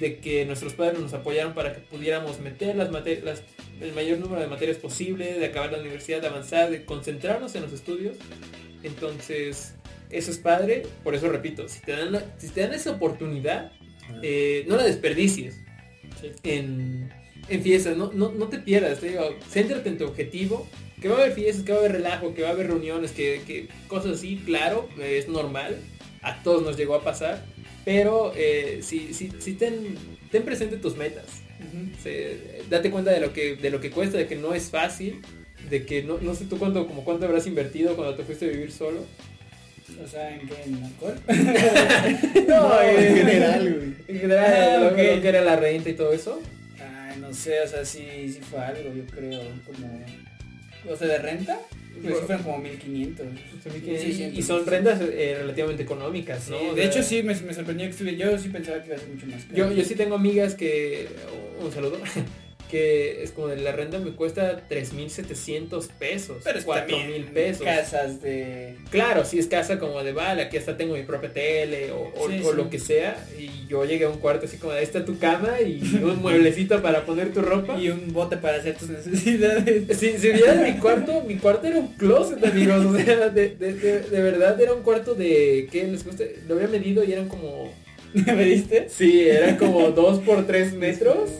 [SPEAKER 1] de que nuestros padres nos apoyaron para que pudiéramos meter las materias, el mayor número de materias posible, de acabar la universidad, de avanzar, de concentrarnos en los estudios. Entonces, eso es padre, por eso repito, si te dan, si te dan esa oportunidad, eh, no la desperdicies
[SPEAKER 3] Sí.
[SPEAKER 1] en, en fiestas, no, no, no te pierdas, te digo, céntrate en tu objetivo, que va a haber fiestas, que va a haber relajo, que va a haber reuniones, que, que cosas así, claro, es normal, a todos nos llegó a pasar, pero eh, si, si, si ten, ten presente tus metas, Se- date cuenta de lo que de lo que cuesta, de que no es fácil, de que no, no sé tú cuánto, como cuánto habrás invertido cuando te fuiste a vivir solo.
[SPEAKER 3] O sea, ¿en qué? ¿En alcohol?
[SPEAKER 1] No,
[SPEAKER 2] en general, güey.
[SPEAKER 1] En general,
[SPEAKER 3] Ah,
[SPEAKER 1] lo, que era la renta y todo eso.
[SPEAKER 3] Ay, no sé, o sea, sí, sí fue algo, yo creo, como... O sea, de renta, pues fueron como 1500.
[SPEAKER 1] Y, y son rentas eh, relativamente económicas, ¿no?
[SPEAKER 3] Sí, de hecho sí, me, me sorprendió que estuve, yo sí pensaba que iba a ser mucho más caro.
[SPEAKER 1] Yo, yo sí tengo amigas que, un saludo, que es como de la renta me cuesta 3.700 pesos,
[SPEAKER 3] Pero es
[SPEAKER 1] 4.000
[SPEAKER 3] también
[SPEAKER 1] pesos.
[SPEAKER 3] casas de...
[SPEAKER 1] Claro, si es casa como de, vale, aquí hasta tengo mi propia tele o, o-
[SPEAKER 3] Sí,
[SPEAKER 1] o
[SPEAKER 3] sí.
[SPEAKER 1] lo que sea. Y yo llegué a un cuarto así como, ahí está tu cama y un mueblecito para poner tu ropa.
[SPEAKER 3] Y un bote para hacer tus necesidades.
[SPEAKER 1] Si, si vieras mi cuarto, mi cuarto era un closet, amigos. O sea, de, de- de- de verdad era un cuarto de, ¿qué les gusta? Lo había medido y eran como,
[SPEAKER 3] ¿Me diste?
[SPEAKER 1] sí, eran como 2 por 3 metros.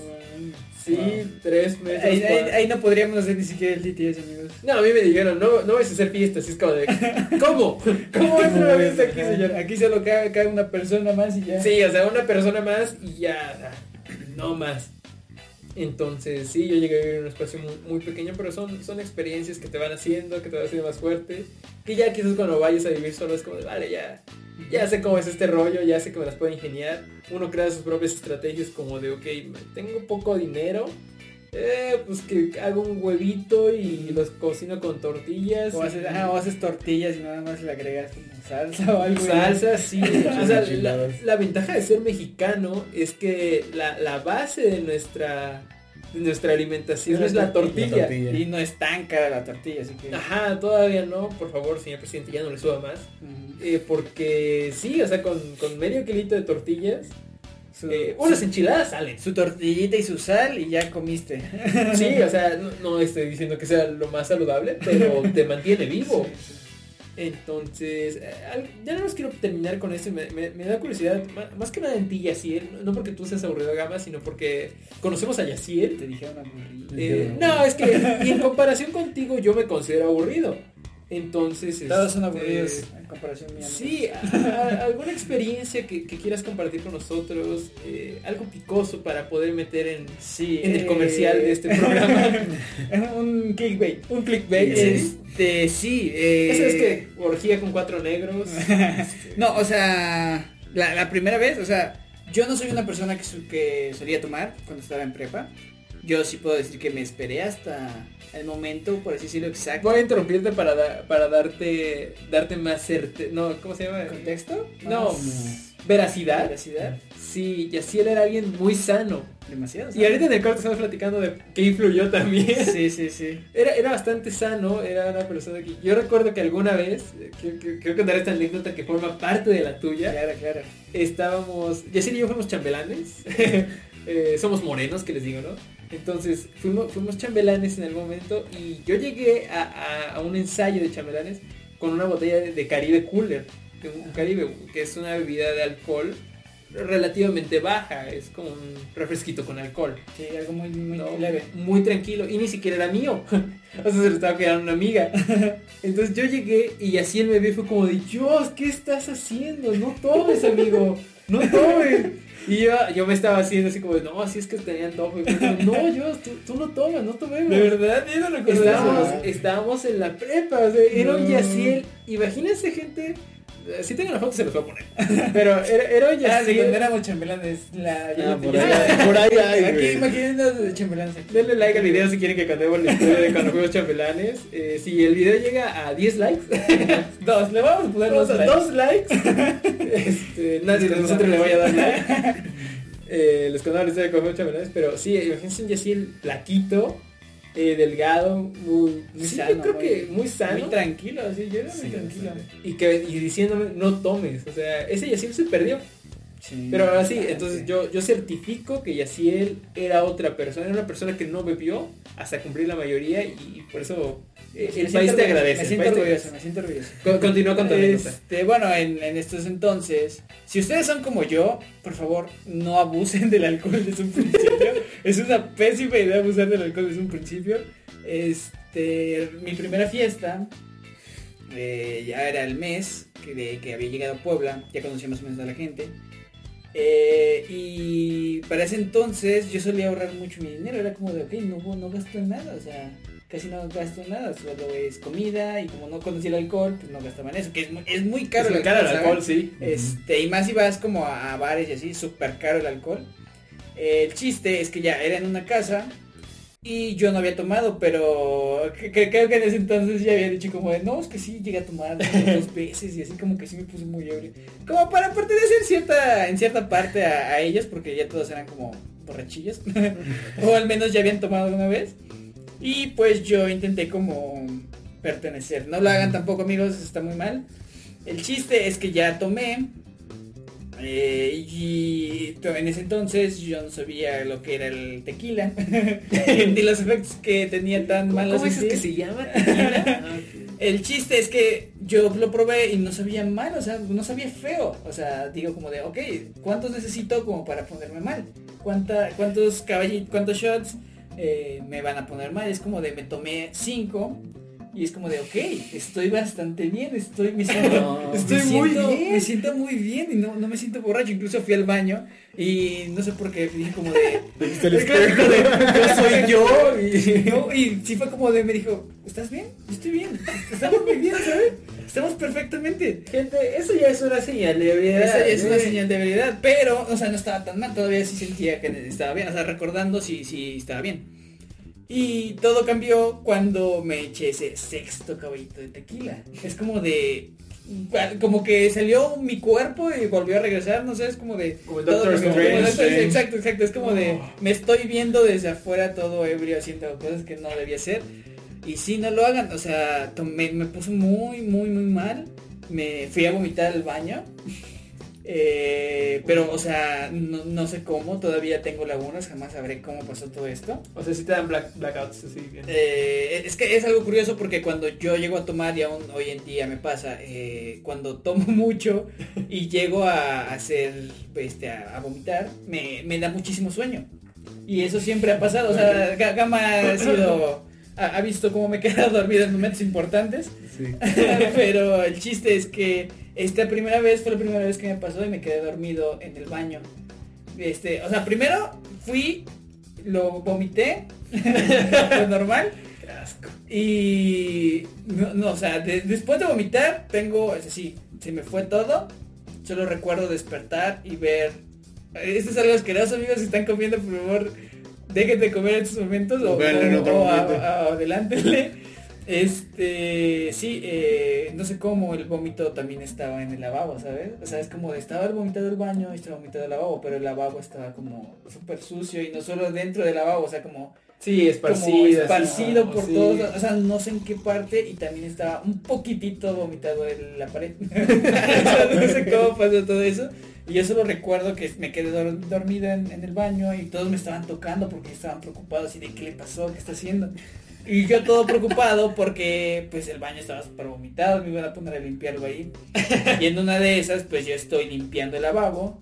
[SPEAKER 1] Sí, 3 metros.
[SPEAKER 3] Ahí, ahí-
[SPEAKER 1] cuad-
[SPEAKER 3] ahí no podríamos hacer ni siquiera el DTS, amigos.
[SPEAKER 1] No, a mí me dijeron, no, no vais a hacer fiestas. Es como de, ¿cómo? ¿Cómo es una fiesta aquí, señor?
[SPEAKER 3] Aquí solo cae, cae una persona más y ya.
[SPEAKER 1] Sí, o sea, una persona más y ya, no más. Entonces, sí, yo llegué a vivir en un espacio muy, pequeño, pero son, son experiencias que te van haciendo, que te van haciendo más fuerte. Que ya quizás cuando vayas a vivir solo es como de, vale, ya, ya sé cómo es este rollo, ya sé que me las puedo ingeniar. Uno crea sus propias estrategias como de, ok, tengo poco dinero, eh, pues que hago un huevito y los cocino con tortillas.
[SPEAKER 3] O
[SPEAKER 1] y-
[SPEAKER 3] haces, ajá, o haces tortillas y nada más le agregas como salsa o algo.
[SPEAKER 1] Salsa, sí. O sea, la, la ventaja de ser mexicano es que la, la base de nuestra, de nuestra alimentación es la tortilla.
[SPEAKER 2] La tortilla.
[SPEAKER 3] Y no es tan cara la tortilla, así que...
[SPEAKER 1] Ajá, todavía no, por favor, señor presidente, ya no le suba más. Eh, porque sí, o sea, con, con medio kilito de tortillas,
[SPEAKER 3] Su,
[SPEAKER 1] eh, unas enchiladas salen.
[SPEAKER 3] su tortillita y su sal y ya comiste.
[SPEAKER 1] Sí, o sea, no, no estoy diciendo que sea lo más saludable, pero te mantiene vivo. Entonces, eh, ya no más quiero terminar con esto. y Me, me- me da curiosidad, más que nada en ti, Yaciel. No porque tú seas aburrido Gama, sino porque conocemos a Yaciel.
[SPEAKER 3] Te dijeron aburrido.
[SPEAKER 1] Eh, no, es que en comparación contigo yo me considero aburrido. Entonces,
[SPEAKER 3] Todos son
[SPEAKER 1] este,
[SPEAKER 3] aburridos en comparación mía.
[SPEAKER 1] Sí, a- a- alguna experiencia que, que quieras compartir con nosotros, eh, algo picoso para poder meter en,
[SPEAKER 3] Sí.
[SPEAKER 1] en el
[SPEAKER 3] eh,
[SPEAKER 1] comercial de este programa.
[SPEAKER 3] un clickbait.
[SPEAKER 1] Un clickbait, ¿sí?
[SPEAKER 3] Este, sí. Eh,
[SPEAKER 1] Eso es que orgía con cuatro negros.
[SPEAKER 3] No, o sea, la, la primera vez, o sea, yo no soy una persona que solía tomar cuando estaba en prepa. Yo sí puedo decir que me esperé hasta el momento, por así decirlo, exacto.
[SPEAKER 1] Voy a interrumpirte para, da- para darte darte más certe... No, ¿cómo se llama?
[SPEAKER 3] ¿Contexto?
[SPEAKER 1] No,
[SPEAKER 3] Más
[SPEAKER 1] veracidad.
[SPEAKER 3] Veracidad.
[SPEAKER 1] Sí, Yaciel era alguien muy sano.
[SPEAKER 3] Demasiado.
[SPEAKER 1] Y ahorita en el corto estamos platicando de que influyó también.
[SPEAKER 3] Sí, sí, sí.
[SPEAKER 1] Era, era bastante sano, era una persona que... Yo recuerdo que alguna vez, eh, que- que- creo que contar esta anécdota que forma parte de la tuya,
[SPEAKER 3] Claro, claro.
[SPEAKER 1] estábamos... Yaciel y yo fuimos chambelanes. Eh, somos morenos, que les digo, ¿no? Entonces fuimos, fuimos chambelanes en algún momento y yo llegué a, a- a un ensayo de chambelanes con una botella de, de Caribe Cooler, de un Caribe, que es una bebida de alcohol relativamente baja, es como un refresquito con alcohol.
[SPEAKER 3] Sí, algo muy, muy
[SPEAKER 1] No,
[SPEAKER 3] leve.
[SPEAKER 1] muy tranquilo y ni siquiera era mío. o sea, se lo estaba cuidando una amiga. Entonces yo llegué y así vio y fue como de, Dios, ¿qué estás haciendo? No tomes, amigo. No tomes. Y yo, yo me estaba haciendo así como de, no, así es que tenía antojo. Y fue como, no, yo, tú, tú no tomas, no tomemos.
[SPEAKER 3] De verdad, yo no recuerdo
[SPEAKER 1] Estábamos, estábamos en la prepa, o sea, era un. Yaciel. Imagínense gente, si tengo la foto se los voy a poner. Pero era, era un
[SPEAKER 3] Ah,
[SPEAKER 1] Yaciel.
[SPEAKER 3] cuando éramos chambelanes. La,
[SPEAKER 2] Ah, por
[SPEAKER 3] ya-
[SPEAKER 2] ahí, por ahí hay,
[SPEAKER 3] Aquí imagínense de chambelanes. aquí.
[SPEAKER 1] Denle like al video si quieren que contemos la historia de cuando fuimos chambelanes. Eh, si el video llega a 10 likes,
[SPEAKER 3] Dos, le vamos a poner
[SPEAKER 1] dos,
[SPEAKER 3] dos. likes.
[SPEAKER 1] dos likes, este, nadie de nosotros le vaya a dar like. Eh, les contaba la historia de cuando fuimos chambelanes, pero sí, imagínense un Yaciel plaquito, eh, delgado, muy,
[SPEAKER 3] Muy
[SPEAKER 1] sí,
[SPEAKER 3] sano,
[SPEAKER 1] yo creo
[SPEAKER 3] muy-
[SPEAKER 1] que muy sano.
[SPEAKER 3] Muy tranquilo, sí, yo era muy
[SPEAKER 2] Sí,
[SPEAKER 3] tranquilo.
[SPEAKER 1] y, que, y diciéndome, no tomes. O sea, ese Yaciel se perdió.
[SPEAKER 3] Sí.
[SPEAKER 1] Pero ahora sí, entonces yo, yo certifico que Yaciel era otra persona, era una persona que no bebió hasta cumplir la mayoría y por eso eh, el país te agradece.
[SPEAKER 3] Me siento orgulloso, me siento orgulloso.
[SPEAKER 1] Con- Continúa con tu.
[SPEAKER 3] Este, bueno, en, en estos entonces, si ustedes son como yo, por favor, no abusen del alcohol desde un principio. es una pésima idea abusar del alcohol desde un principio. Este, mi primera fiesta, eh, ya era el mes que, de, que había llegado a Puebla, ya conocía más o menos a la gente. Eh, y para ese entonces yo solía ahorrar mucho mi dinero, era como de, ok, no, no gasto en nada, o sea, casi no gasto en nada, solo es comida y como no conocía el alcohol, pues no gastaba en eso, que es muy, es muy caro
[SPEAKER 1] Es muy
[SPEAKER 3] el
[SPEAKER 1] caro el
[SPEAKER 3] ¿saben?
[SPEAKER 1] alcohol, sí.
[SPEAKER 3] Este, y más si vas como a, a bares y así, súper caro el alcohol. El chiste es que ya era en una casa y yo no había tomado, pero creo que en ese entonces ya había dicho como de, no, es que sí, llegué a tomar dos veces y así como que sí me puse muy ebrio. Como para pertenecer cierta, en cierta parte a, a ellos, porque ya todos eran como borrachillos, o al menos ya habían tomado una vez. Y pues yo intenté como pertenecer. No lo hagan tampoco amigos, está muy mal. El chiste es que ya tomé. Eh, y en ese entonces yo no sabía lo que era el tequila. ni los efectos que tenía tan malos.
[SPEAKER 1] ¿Cómo dices
[SPEAKER 3] sí.
[SPEAKER 1] que se llama? Tequila? Ah.
[SPEAKER 3] El chiste es que yo lo probé y no sabía mal, o sea, no sabía feo. O sea, digo como de, ok, ¿cuántos necesito como para ponerme mal? ¿Cuánta, ¿Cuántos caballitos, cuántos shots eh, me van a poner mal? Es como de, me tomé cinco y es como de, ok, estoy bastante bien, estoy, me siento,
[SPEAKER 1] No,
[SPEAKER 3] estoy
[SPEAKER 1] me
[SPEAKER 3] muy
[SPEAKER 1] siento-
[SPEAKER 3] bien, me siento muy bien y no, no me siento borracho. Incluso fui al baño y no sé por qué dije como de,
[SPEAKER 2] Te viste el espejo.
[SPEAKER 3] de, yo soy yo y, no, y sí fue como de, me dijo, ¿estás bien? Yo estoy bien, estamos muy bien, ¿sabes? Estamos perfectamente.
[SPEAKER 1] Gente, eso ya es una señal de ebriedad.
[SPEAKER 3] Esa ya es una señal de veridad, pero, o sea, no estaba tan mal, todavía sí sentía que estaba bien, o sea, recordando si sí, estaba bien. Y todo cambió cuando me eché ese sexto caballito de tequila. Es como de... Como que salió mi cuerpo y volvió a regresar, no sé, es como de...
[SPEAKER 1] Como el
[SPEAKER 3] todo
[SPEAKER 1] Doctor
[SPEAKER 3] cambió, como
[SPEAKER 1] Strange.
[SPEAKER 3] Exacto, exacto, es como de... Me estoy viendo desde afuera todo ebrio haciendo cosas que no debía hacer. Y sí, no lo hagan, o sea, tomé- me puso muy, muy, muy mal. Me fui a vomitar al baño. Eh, pero, o sea, no, no sé cómo, todavía tengo lagunas, jamás sabré cómo pasó todo esto.
[SPEAKER 1] O sea, si te dan black- blackouts así bien.
[SPEAKER 3] Eh, es que es algo curioso porque cuando yo llego a tomar, y aún hoy en día me pasa, eh, cuando tomo mucho y llego a hacer, este, a, a vomitar, me, me da muchísimo sueño. Y eso siempre ha pasado, o sea, Ga- Gama ha sido, ha, ha visto cómo me he quedado dormido en momentos importantes.
[SPEAKER 2] Sí.
[SPEAKER 3] Pero el chiste es que esta primera vez fue la primera vez que me pasó y me quedé dormido en el baño. Este, o sea, primero fui, lo vomité, lo normal.
[SPEAKER 1] Qué asco.
[SPEAKER 3] Y no, no, o sea, de- después de vomitar tengo, es así, se me fue todo. Solo recuerdo despertar y ver. Esto es algo asqueroso, amigos, si están comiendo, por favor, dejen de comer en estos momentos o,
[SPEAKER 2] O
[SPEAKER 3] o-
[SPEAKER 2] otro
[SPEAKER 3] o a-
[SPEAKER 2] momento.
[SPEAKER 3] a- adelántenle. Este, sí, eh, no sé cómo el vómito también estaba en el lavabo, ¿sabes? O sea, es como de, estaba el vomitado del baño y estaba vomitado el lavabo, pero el lavabo estaba como súper sucio y no solo dentro del lavabo, o sea, como
[SPEAKER 1] Sí,
[SPEAKER 3] como
[SPEAKER 1] esparcido.
[SPEAKER 3] esparcido por
[SPEAKER 1] sí.
[SPEAKER 3] todos, o sea, no sé en qué parte y también estaba un poquitito vomitado en la pared. O sea, no sé cómo pasó todo eso. Y yo solo recuerdo que me quedé dor- dormida en, en el baño y todos me estaban tocando porque estaban preocupados y de qué le pasó, qué está haciendo. Y yo todo preocupado porque pues el baño estaba súper vomitado, me iban a poner a limpiarlo ahí. Y en una de esas pues yo estoy limpiando el lavabo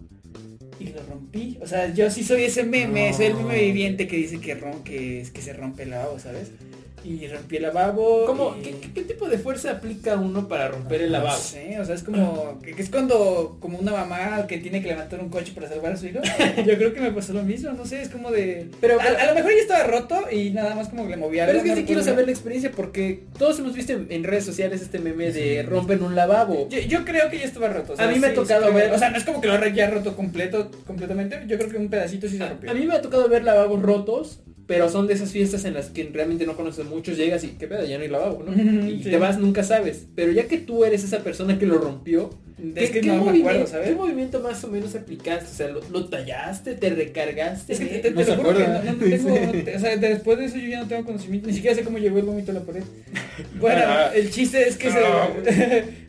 [SPEAKER 3] y lo rompí. O sea, yo sí soy ese meme,
[SPEAKER 2] No.
[SPEAKER 3] soy el meme viviente que dice que, ron, que, es- que se rompe el lavabo, ¿sabes? Y rompí el lavabo.
[SPEAKER 1] ¿Cómo?
[SPEAKER 3] y-
[SPEAKER 1] ¿Qué, qué- qué tipo de fuerza aplica uno para romper el lavabo?
[SPEAKER 3] No sé, o sea, es como, que, que es cuando, como una mamá que tiene que levantar un coche para salvar a su hijo. Yo creo que me pasó lo mismo, no sé, es como de...
[SPEAKER 1] Pero-
[SPEAKER 3] a, a lo mejor ya estaba roto y nada más como que le movía
[SPEAKER 1] Pero es que sí quiero saber la experiencia porque todos hemos visto en, en redes sociales este meme de rompen un lavabo.
[SPEAKER 3] Yo, yo creo que ya estaba roto. o sea,
[SPEAKER 1] A mí me ha tocado ver-
[SPEAKER 3] O sea, no es como que lo haya roto completo, completamente. Yo creo que un pedacito sí se
[SPEAKER 1] A,
[SPEAKER 3] rompió.
[SPEAKER 1] a mí me ha tocado ver lavabos rotos, pero son de esas fiestas en las que realmente no conoces muchos, llegas y qué pedo, ya no hay lavabo, ¿no? Y
[SPEAKER 3] Sí.
[SPEAKER 1] te vas, nunca sabes. Pero ya que tú eres esa persona que lo rompió,
[SPEAKER 3] Es
[SPEAKER 1] ¿qué,
[SPEAKER 3] que
[SPEAKER 1] qué
[SPEAKER 3] no me
[SPEAKER 1] movimiento,
[SPEAKER 3] acuerdo, ¿sabes?
[SPEAKER 1] ¿qué movimiento más o menos aplicaste? O sea, ¿lo, lo tallaste? ¿Te recargaste?
[SPEAKER 3] Es que
[SPEAKER 1] ¿Qué?
[SPEAKER 3] te, te,
[SPEAKER 2] No
[SPEAKER 3] te
[SPEAKER 2] se
[SPEAKER 3] lo juro que no, tengo, o sea, después de eso yo ya no tengo conocimiento, ni siquiera sé cómo llegó el vómito a la pared. Bueno,
[SPEAKER 1] Ah.
[SPEAKER 3] el chiste es que se,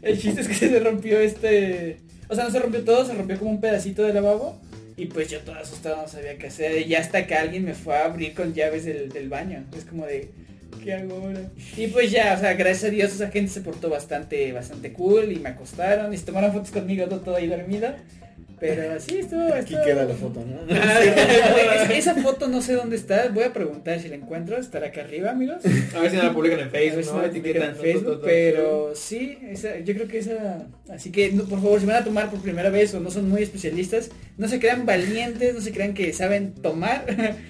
[SPEAKER 3] el chiste es que se rompió este, o O sea, no se rompió todo, se rompió como un pedacito de lavabo. Y pues yo todo asustado no sabía qué hacer. Y hasta que alguien me fue a abrir con llaves del, del baño. Es como de, ¿qué hago ahora? Y pues ya, o sea, gracias a Dios esa gente se portó bastante, bastante cool y me acostaron y se tomaron fotos conmigo todo, ahí dormido. Pero sí, estuvo...
[SPEAKER 2] Aquí
[SPEAKER 3] estuvo-
[SPEAKER 2] queda la foto, ¿no?
[SPEAKER 3] Esa- esa foto no sé dónde está, voy a preguntar si la encuentro, estará acá arriba, amigos.
[SPEAKER 1] A ver si no la publican en
[SPEAKER 3] A ver
[SPEAKER 1] Facebook,
[SPEAKER 3] si
[SPEAKER 1] ¿no?
[SPEAKER 3] la
[SPEAKER 1] Etiquetan
[SPEAKER 3] en Facebook, pero sí, esa, yo creo que esa... Así que, no, por favor, si van a tomar por primera vez o no son muy especialistas, no se crean valientes, no se crean que saben tomar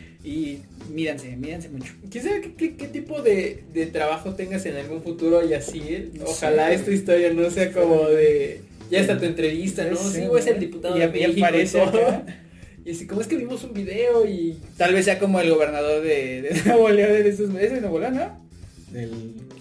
[SPEAKER 3] y mídanse, mídanse mucho.
[SPEAKER 1] ¿Quién sabe qué, qué- qué tipo de, de trabajo tengas en algún futuro y así?
[SPEAKER 3] No
[SPEAKER 1] Ojalá
[SPEAKER 3] sé.
[SPEAKER 1] esta historia no sea como de... Ya está tu entrevista, ¿no?
[SPEAKER 3] Sí,
[SPEAKER 1] Sí, o es el
[SPEAKER 3] ¿no?
[SPEAKER 1] diputado
[SPEAKER 3] Y
[SPEAKER 1] de México
[SPEAKER 3] aparece
[SPEAKER 1] y todo. Y así, como es que vimos un video y...
[SPEAKER 3] Tal vez sea como el gobernador de, de Nuevo León de estos meses, de Nuevo León, ¿no?
[SPEAKER 2] El,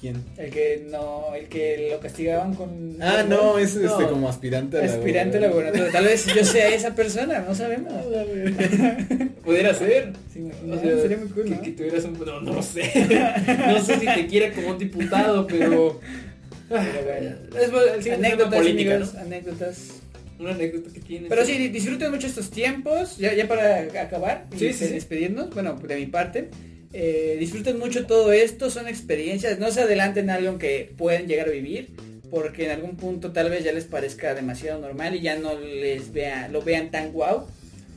[SPEAKER 2] ¿Quién?
[SPEAKER 3] El que no, el que lo castigaban con...
[SPEAKER 2] Ah, no, es
[SPEAKER 1] No.
[SPEAKER 2] este como aspirante a la
[SPEAKER 3] aspirante a la gubernatura. Tal vez yo sea esa persona, no sabemos.
[SPEAKER 1] Pudiera ser.
[SPEAKER 3] ¿Se imaginan?
[SPEAKER 1] O sea,
[SPEAKER 3] Sería muy cool,
[SPEAKER 1] que,
[SPEAKER 3] ¿no?
[SPEAKER 1] que tuvieras un... No, no sé. no sé si te quiere como un diputado, pero...
[SPEAKER 3] Pero bueno.
[SPEAKER 1] Es bueno, el siguiente
[SPEAKER 3] Anécdotas,
[SPEAKER 1] política,
[SPEAKER 3] amigos,
[SPEAKER 1] ¿no?
[SPEAKER 3] anécdotas.
[SPEAKER 1] Una anécdota que tienes.
[SPEAKER 3] Pero sí, disfruten mucho estos tiempos, ya, ya para acabar y
[SPEAKER 1] Sí, sí, sí.
[SPEAKER 3] despedirnos, bueno, de mi parte. eh, disfruten mucho todo esto, son experiencias, no se adelanten a algo que pueden llegar a vivir, porque en algún punto tal vez ya les parezca demasiado normal y ya no les vea, lo vean tan guau.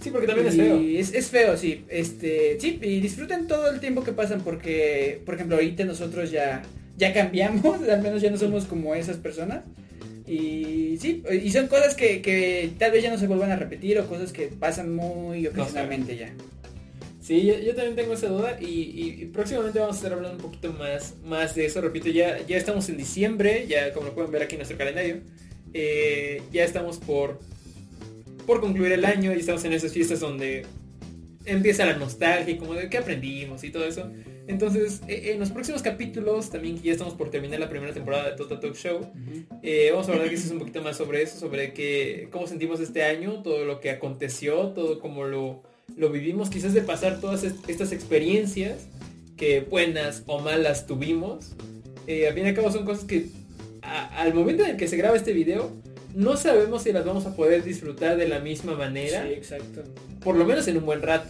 [SPEAKER 1] Sí, porque también es feo.
[SPEAKER 3] Es, es feo, sí. Este, sí, y disfruten todo el tiempo que pasan porque, por ejemplo, ahorita nosotros ya, ya cambiamos, al menos ya no somos como esas personas. Y sí, y son cosas que, que tal vez ya no se vuelvan a repetir o cosas que pasan muy ocasionalmente ya.
[SPEAKER 1] Sí, yo, yo también tengo esa duda y, y- y próximamente vamos a estar hablando un poquito más, más de eso. Repito, ya, ya estamos en diciembre, ya como lo pueden ver aquí en nuestro calendario. eh, ya estamos por, por concluir el año y estamos en esas fiestas donde empieza la nostalgia y como de qué aprendimos y todo eso. Entonces, eh, en los próximos capítulos, también que ya estamos por terminar la primera temporada de Total Talk Show, eh, vamos a hablar quizás un poquito más sobre eso, sobre qué, cómo sentimos este año, todo lo que aconteció, todo como lo, lo vivimos, quizás de pasar todas est- estas experiencias que buenas o malas tuvimos. Eh, al fin y al cabo son cosas que a- al momento en el que se graba este video, no sabemos si las vamos a poder disfrutar de la misma manera,
[SPEAKER 3] Sí, exacto.
[SPEAKER 1] por lo menos en un buen rato.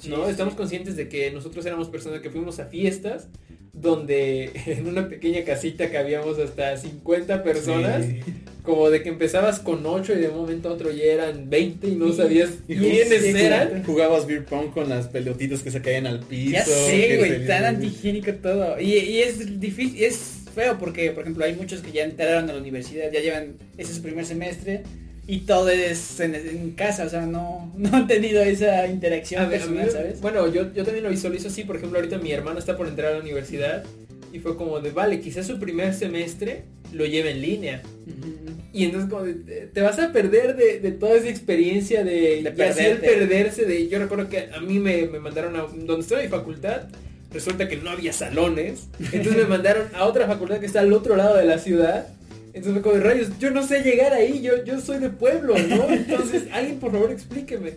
[SPEAKER 3] Sí,
[SPEAKER 1] ¿no?
[SPEAKER 3] sí.
[SPEAKER 1] Estamos conscientes de que nosotros éramos personas que fuimos a fiestas donde en una pequeña casita cabíamos hasta 50 personas,
[SPEAKER 2] Sí.
[SPEAKER 1] como de que empezabas con 8 y de un momento a otro ya eran 20 y no sabías
[SPEAKER 2] Y
[SPEAKER 1] quiénes
[SPEAKER 3] sí,
[SPEAKER 1] eran.
[SPEAKER 2] Jugabas beer pong con las pelotitas que se caían al piso.
[SPEAKER 3] Ya sé, güey, tan antihigiénico todo. Y, y es difícil, es feo porque, por ejemplo, hay muchos que ya entraron a la universidad, ya llevan, ese es su primer semestre y todo es en, en casa, o sea, no, no han tenido esa interacción
[SPEAKER 1] A
[SPEAKER 3] personal,
[SPEAKER 1] mí-
[SPEAKER 3] ¿sabes?
[SPEAKER 1] Bueno, yo, yo también lo visualizo así, por ejemplo, ahorita mi hermano está por entrar a la universidad y fue como de, vale, quizás su primer semestre lo lleve en línea. Y entonces como de, te vas a perder de, de toda esa experiencia de,
[SPEAKER 3] De
[SPEAKER 1] y así el
[SPEAKER 3] perderte.
[SPEAKER 1] perderse de yo recuerdo que a mí me, me mandaron a donde estaba mi facultad resulta que no había salones entonces me mandaron a otra facultad que está al otro lado de la ciudad entonces me como de rayos yo no sé llegar ahí yo yo soy de pueblo no entonces alguien por favor explíqueme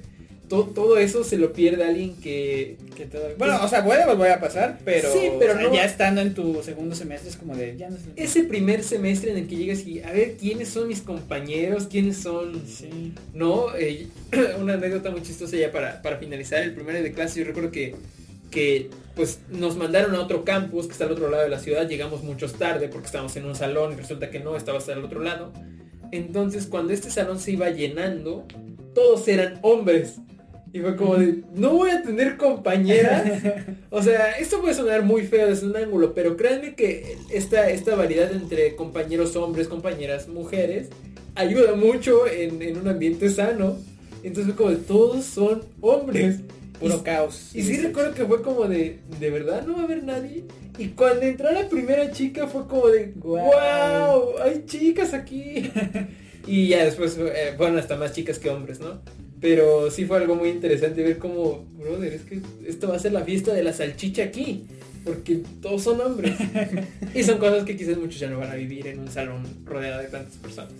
[SPEAKER 1] To- todo eso se lo pierde alguien que
[SPEAKER 3] Que todo- Bueno, o sea, puede volver a pasar, pero,
[SPEAKER 1] Sí, pero
[SPEAKER 3] o sea,
[SPEAKER 1] no-
[SPEAKER 3] ya estando en tu segundo semestre es como de, ya no sé.
[SPEAKER 1] ese primer semestre en el que llegas y a ver quiénes son mis compañeros quiénes son
[SPEAKER 3] Sí.
[SPEAKER 1] No, eh, una anécdota muy chistosa ya para, para finalizar el primer día de clase. Yo recuerdo que, que pues nos mandaron a otro campus que está al otro lado de la ciudad. Llegamos muchos tarde porque estábamos en un salón y resulta que no, estaba hasta el otro lado. Entonces cuando este salón se iba llenando, todos eran hombres. Y fue como de, no voy a tener compañeras. O sea, esto puede sonar muy feo desde un ángulo, pero créanme que esta, esta variedad entre compañeros hombres, compañeras mujeres, ayuda mucho en, en un ambiente sano. Entonces fue como de, todos son hombres.
[SPEAKER 3] Puro
[SPEAKER 1] Y-
[SPEAKER 3] caos.
[SPEAKER 1] Y sí recuerdo que fue como de, ¿de verdad no va a haber nadie? Y cuando entró la primera chica fue como de,
[SPEAKER 3] Guau.
[SPEAKER 1] wow, hay chicas aquí. y ya después eh, fueron hasta más chicas que hombres, ¿no? Pero sí fue algo muy interesante ver como, brother, es que esto va a ser la fiesta de la salchicha aquí. Porque todos son hombres. y son cosas que quizás muchos ya no van a vivir en un salón rodeado de tantas personas.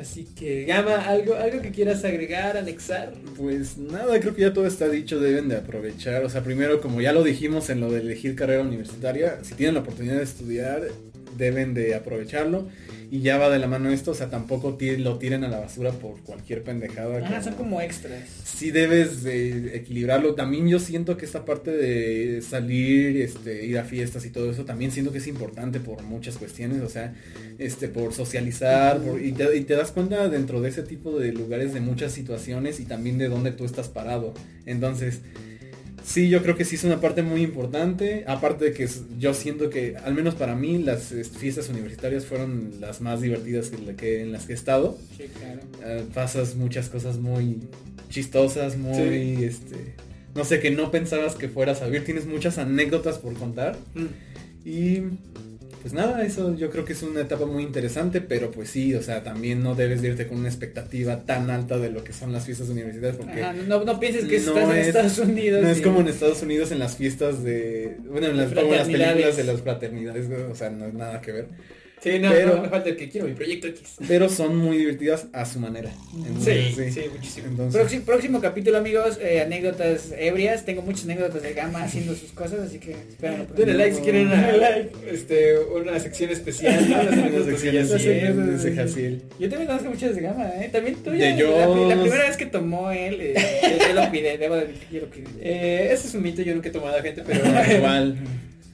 [SPEAKER 1] Así que, Gama, ¿algo, algo que quieras agregar, anexar?
[SPEAKER 2] Pues nada, creo que ya todo está dicho, deben de aprovechar. O sea, primero, como ya lo dijimos en lo de elegir carrera universitaria, si tienen la oportunidad de estudiar, deben de aprovecharlo. Y ya va de la mano esto, o sea, tampoco lo tiren a la basura por cualquier pendejada.
[SPEAKER 3] Ajá, son como extras.
[SPEAKER 2] sí debes de equilibrarlo. También yo siento que esta parte de salir, este, ir a fiestas y todo eso, también siento que es importante por muchas cuestiones, o sea, este, por socializar, por- y, te, y te das cuenta dentro de ese tipo de lugares de muchas situaciones y también de dónde tú estás parado. Entonces, sí, yo creo que sí es una parte muy importante. Aparte de que yo siento que, al menos para mí, las este, fiestas universitarias fueron las más divertidas que, que- en las que he estado.
[SPEAKER 3] Sí, claro.
[SPEAKER 2] Eh, pasas muchas cosas muy chistosas, muy, este, no sé, que no pensabas que fueras a vivir. Tienes muchas anécdotas por contar. Y pues nada, eso yo creo que es una etapa muy interesante, pero pues sí, o sea, también no debes de irte con una expectativa tan alta de lo que son las fiestas universitarias porque
[SPEAKER 3] Ajá, no, no pienses que
[SPEAKER 2] no
[SPEAKER 3] estás en
[SPEAKER 2] es-
[SPEAKER 3] Estados Unidos.
[SPEAKER 2] no es como en Estados Unidos en las fiestas de, bueno, en las, como en las películas de las fraternidades, o sea, no es nada que ver.
[SPEAKER 1] Sí, no,
[SPEAKER 2] Pero-
[SPEAKER 1] no me falta el que quiero mi proyecto X.
[SPEAKER 2] Pero son muy divertidas a su manera.
[SPEAKER 1] Sí,
[SPEAKER 2] Entonces,
[SPEAKER 1] sí, muchísimo.
[SPEAKER 2] Entonces,
[SPEAKER 3] Próximo, próximo capítulo, amigos, eh, anécdotas ebrias. Tengo muchas anécdotas de Gama haciendo sus cosas, así que esperen.
[SPEAKER 1] Denle like si quieren una,
[SPEAKER 3] like.
[SPEAKER 1] este, una sección especial. ¿no? Las anécdotas de
[SPEAKER 2] Jaciel.
[SPEAKER 3] Yo también conozco muchas de Gama, ¿eh? También tú ya, la, la primera vez que tomó él, eh, yo, yo lo cuidé, debo de admitir que yo lo cuidé.
[SPEAKER 1] Eh, ese es un mito, yo nunca he tomado a gente, pero
[SPEAKER 2] igual.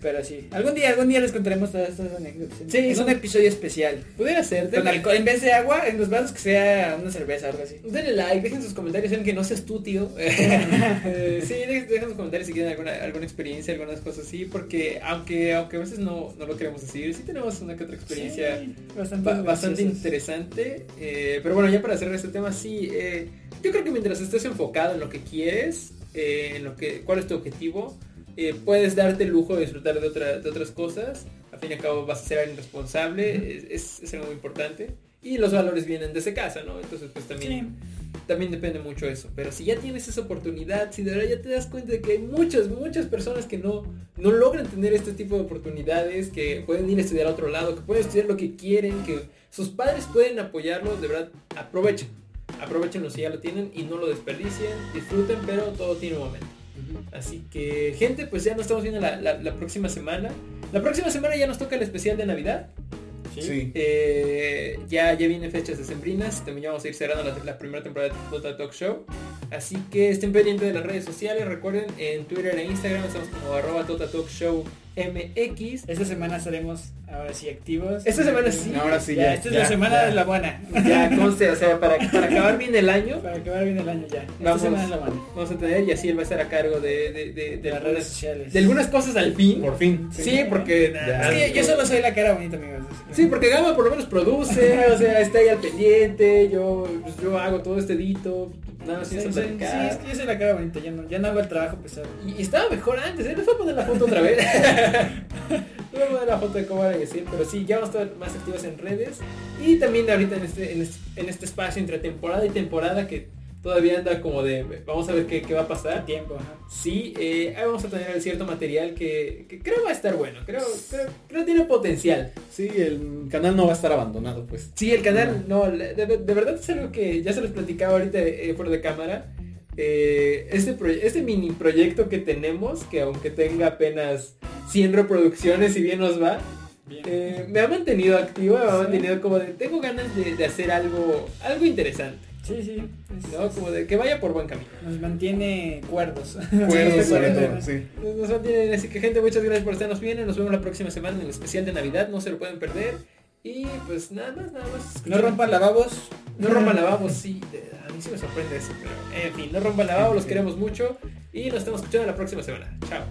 [SPEAKER 3] Pero sí, algún día, algún día les contaremos todas estas anécdotas.
[SPEAKER 1] Sí,
[SPEAKER 3] es un episodio especial.
[SPEAKER 1] pudiera ser.
[SPEAKER 3] Con alcohol, en vez de agua, en los vasos que sea una cerveza o algo así.
[SPEAKER 1] denle like, dejen sus comentarios, saben que no seas tú, tío. Eh, sí, dejen, dejen sus comentarios si quieren alguna, alguna experiencia, algunas cosas así, porque aunque, aunque a veces no, no lo queremos decir, sí tenemos una que otra experiencia.
[SPEAKER 3] Sí, bastante,
[SPEAKER 1] Ba- bastante interesante. eh, pero bueno, ya para cerrar este tema, sí, eh, yo creo que mientras estés enfocado en lo que quieres, eh, en lo que, cuál es tu objetivo, eh, puedes darte el lujo de disfrutar de, otra- de otras cosas. Al fin y al cabo vas a ser alguien responsable, es, es- es algo muy importante. Y los valores vienen desde casa, ¿no? Entonces pues también, también depende mucho eso. Pero si ya tienes esa oportunidad, si de verdad ya te das cuenta de que hay muchas, muchas personas que no, no logran tener este tipo de oportunidades, que pueden ir a estudiar a otro lado, que pueden estudiar lo que quieren, que sus padres pueden apoyarlos, de verdad, aprovechen. Aprovechenlo si ya lo tienen y no lo desperdicien, disfruten, pero todo tiene un momento. Así que, gente, pues ya nos estamos viendo la, la- la próxima semana. La próxima semana ya nos toca el especial de Navidad.
[SPEAKER 2] Sí.
[SPEAKER 1] Eh, ya, ya vienen fechas decembrinas. También ya vamos a ir cerrando la, la primera temporada de Total Talk Show. Así que estén pendientes de las redes sociales. Recuerden, en Twitter e Instagram estamos como arroba Total Talk Show MX.
[SPEAKER 3] Esta semana estaremos ahora sí activos.
[SPEAKER 1] Esta semana sí.
[SPEAKER 2] Ahora sí,
[SPEAKER 3] Ya,
[SPEAKER 2] ya.
[SPEAKER 3] esta es la semana
[SPEAKER 1] ya.
[SPEAKER 3] de la buena.
[SPEAKER 1] Ya conste, o sea, para, para acabar bien el año.
[SPEAKER 3] Para acabar bien el año ya. Esta
[SPEAKER 1] Vamos.
[SPEAKER 3] semana es la buena.
[SPEAKER 1] Vamos a tener, y así él va a estar a cargo de, de, de, de
[SPEAKER 3] De las redes sociales.
[SPEAKER 1] de algunas cosas al fin.
[SPEAKER 2] Por fin.
[SPEAKER 1] Sí, porque...
[SPEAKER 2] Ya.
[SPEAKER 3] Es que yo solo soy la cara bonita, amigos.
[SPEAKER 1] Sí, porque Gama por lo menos produce, o sea, está ahí al pendiente, yo, pues, yo hago todo este edito, más
[SPEAKER 3] Sí, sí,
[SPEAKER 1] que
[SPEAKER 3] sí, es que yo soy la cara bonita, ya no, ya no hago el trabajo pesado.
[SPEAKER 1] Y, y estaba mejor antes, ¿eh? Les voy a poner la foto otra vez. Les voy a poner la foto de cómo era y decir, pero sí, ya vamos a estar más activos en redes. Y también ahorita en este, en este, en este espacio entre temporada y temporada que todavía anda como de, vamos a ver qué, qué va a pasar.
[SPEAKER 3] Tiempo, ajá.
[SPEAKER 1] Sí, eh, ahí vamos a tener cierto material que, que creo va a estar bueno, creo, creo, creo tiene potencial.
[SPEAKER 2] Sí, el canal no va a estar abandonado, pues.
[SPEAKER 1] Sí, el canal, no, de, de- de verdad es algo que ya se los platicaba ahorita eh, fuera de cámara. Eh, este, este mini proyecto que tenemos, que aunque tenga apenas 100 reproducciones y bien nos va,
[SPEAKER 3] Bien.
[SPEAKER 1] eh, me ha mantenido activo, me ha mantenido como de, tengo ganas de, de hacer algo, algo interesante,
[SPEAKER 3] Sí, sí. es-
[SPEAKER 1] ¿no? Como de que vaya por buen camino.
[SPEAKER 3] Nos mantiene cuerdos.
[SPEAKER 2] Cuerdos, sobre todo, sí.
[SPEAKER 1] Nos- mantienen, así que gente, muchas gracias por estarnos viendo, nos vemos la próxima semana en el especial de Navidad, no se lo pueden perder. Y pues nada más, nada más.
[SPEAKER 3] No rompan lavabos.
[SPEAKER 1] No rompan lavabos, sí. A mí sí me sorprende eso, pero en fin, no rompan lavabos, los queremos mucho y nos estamos escuchando la próxima semana. Chao.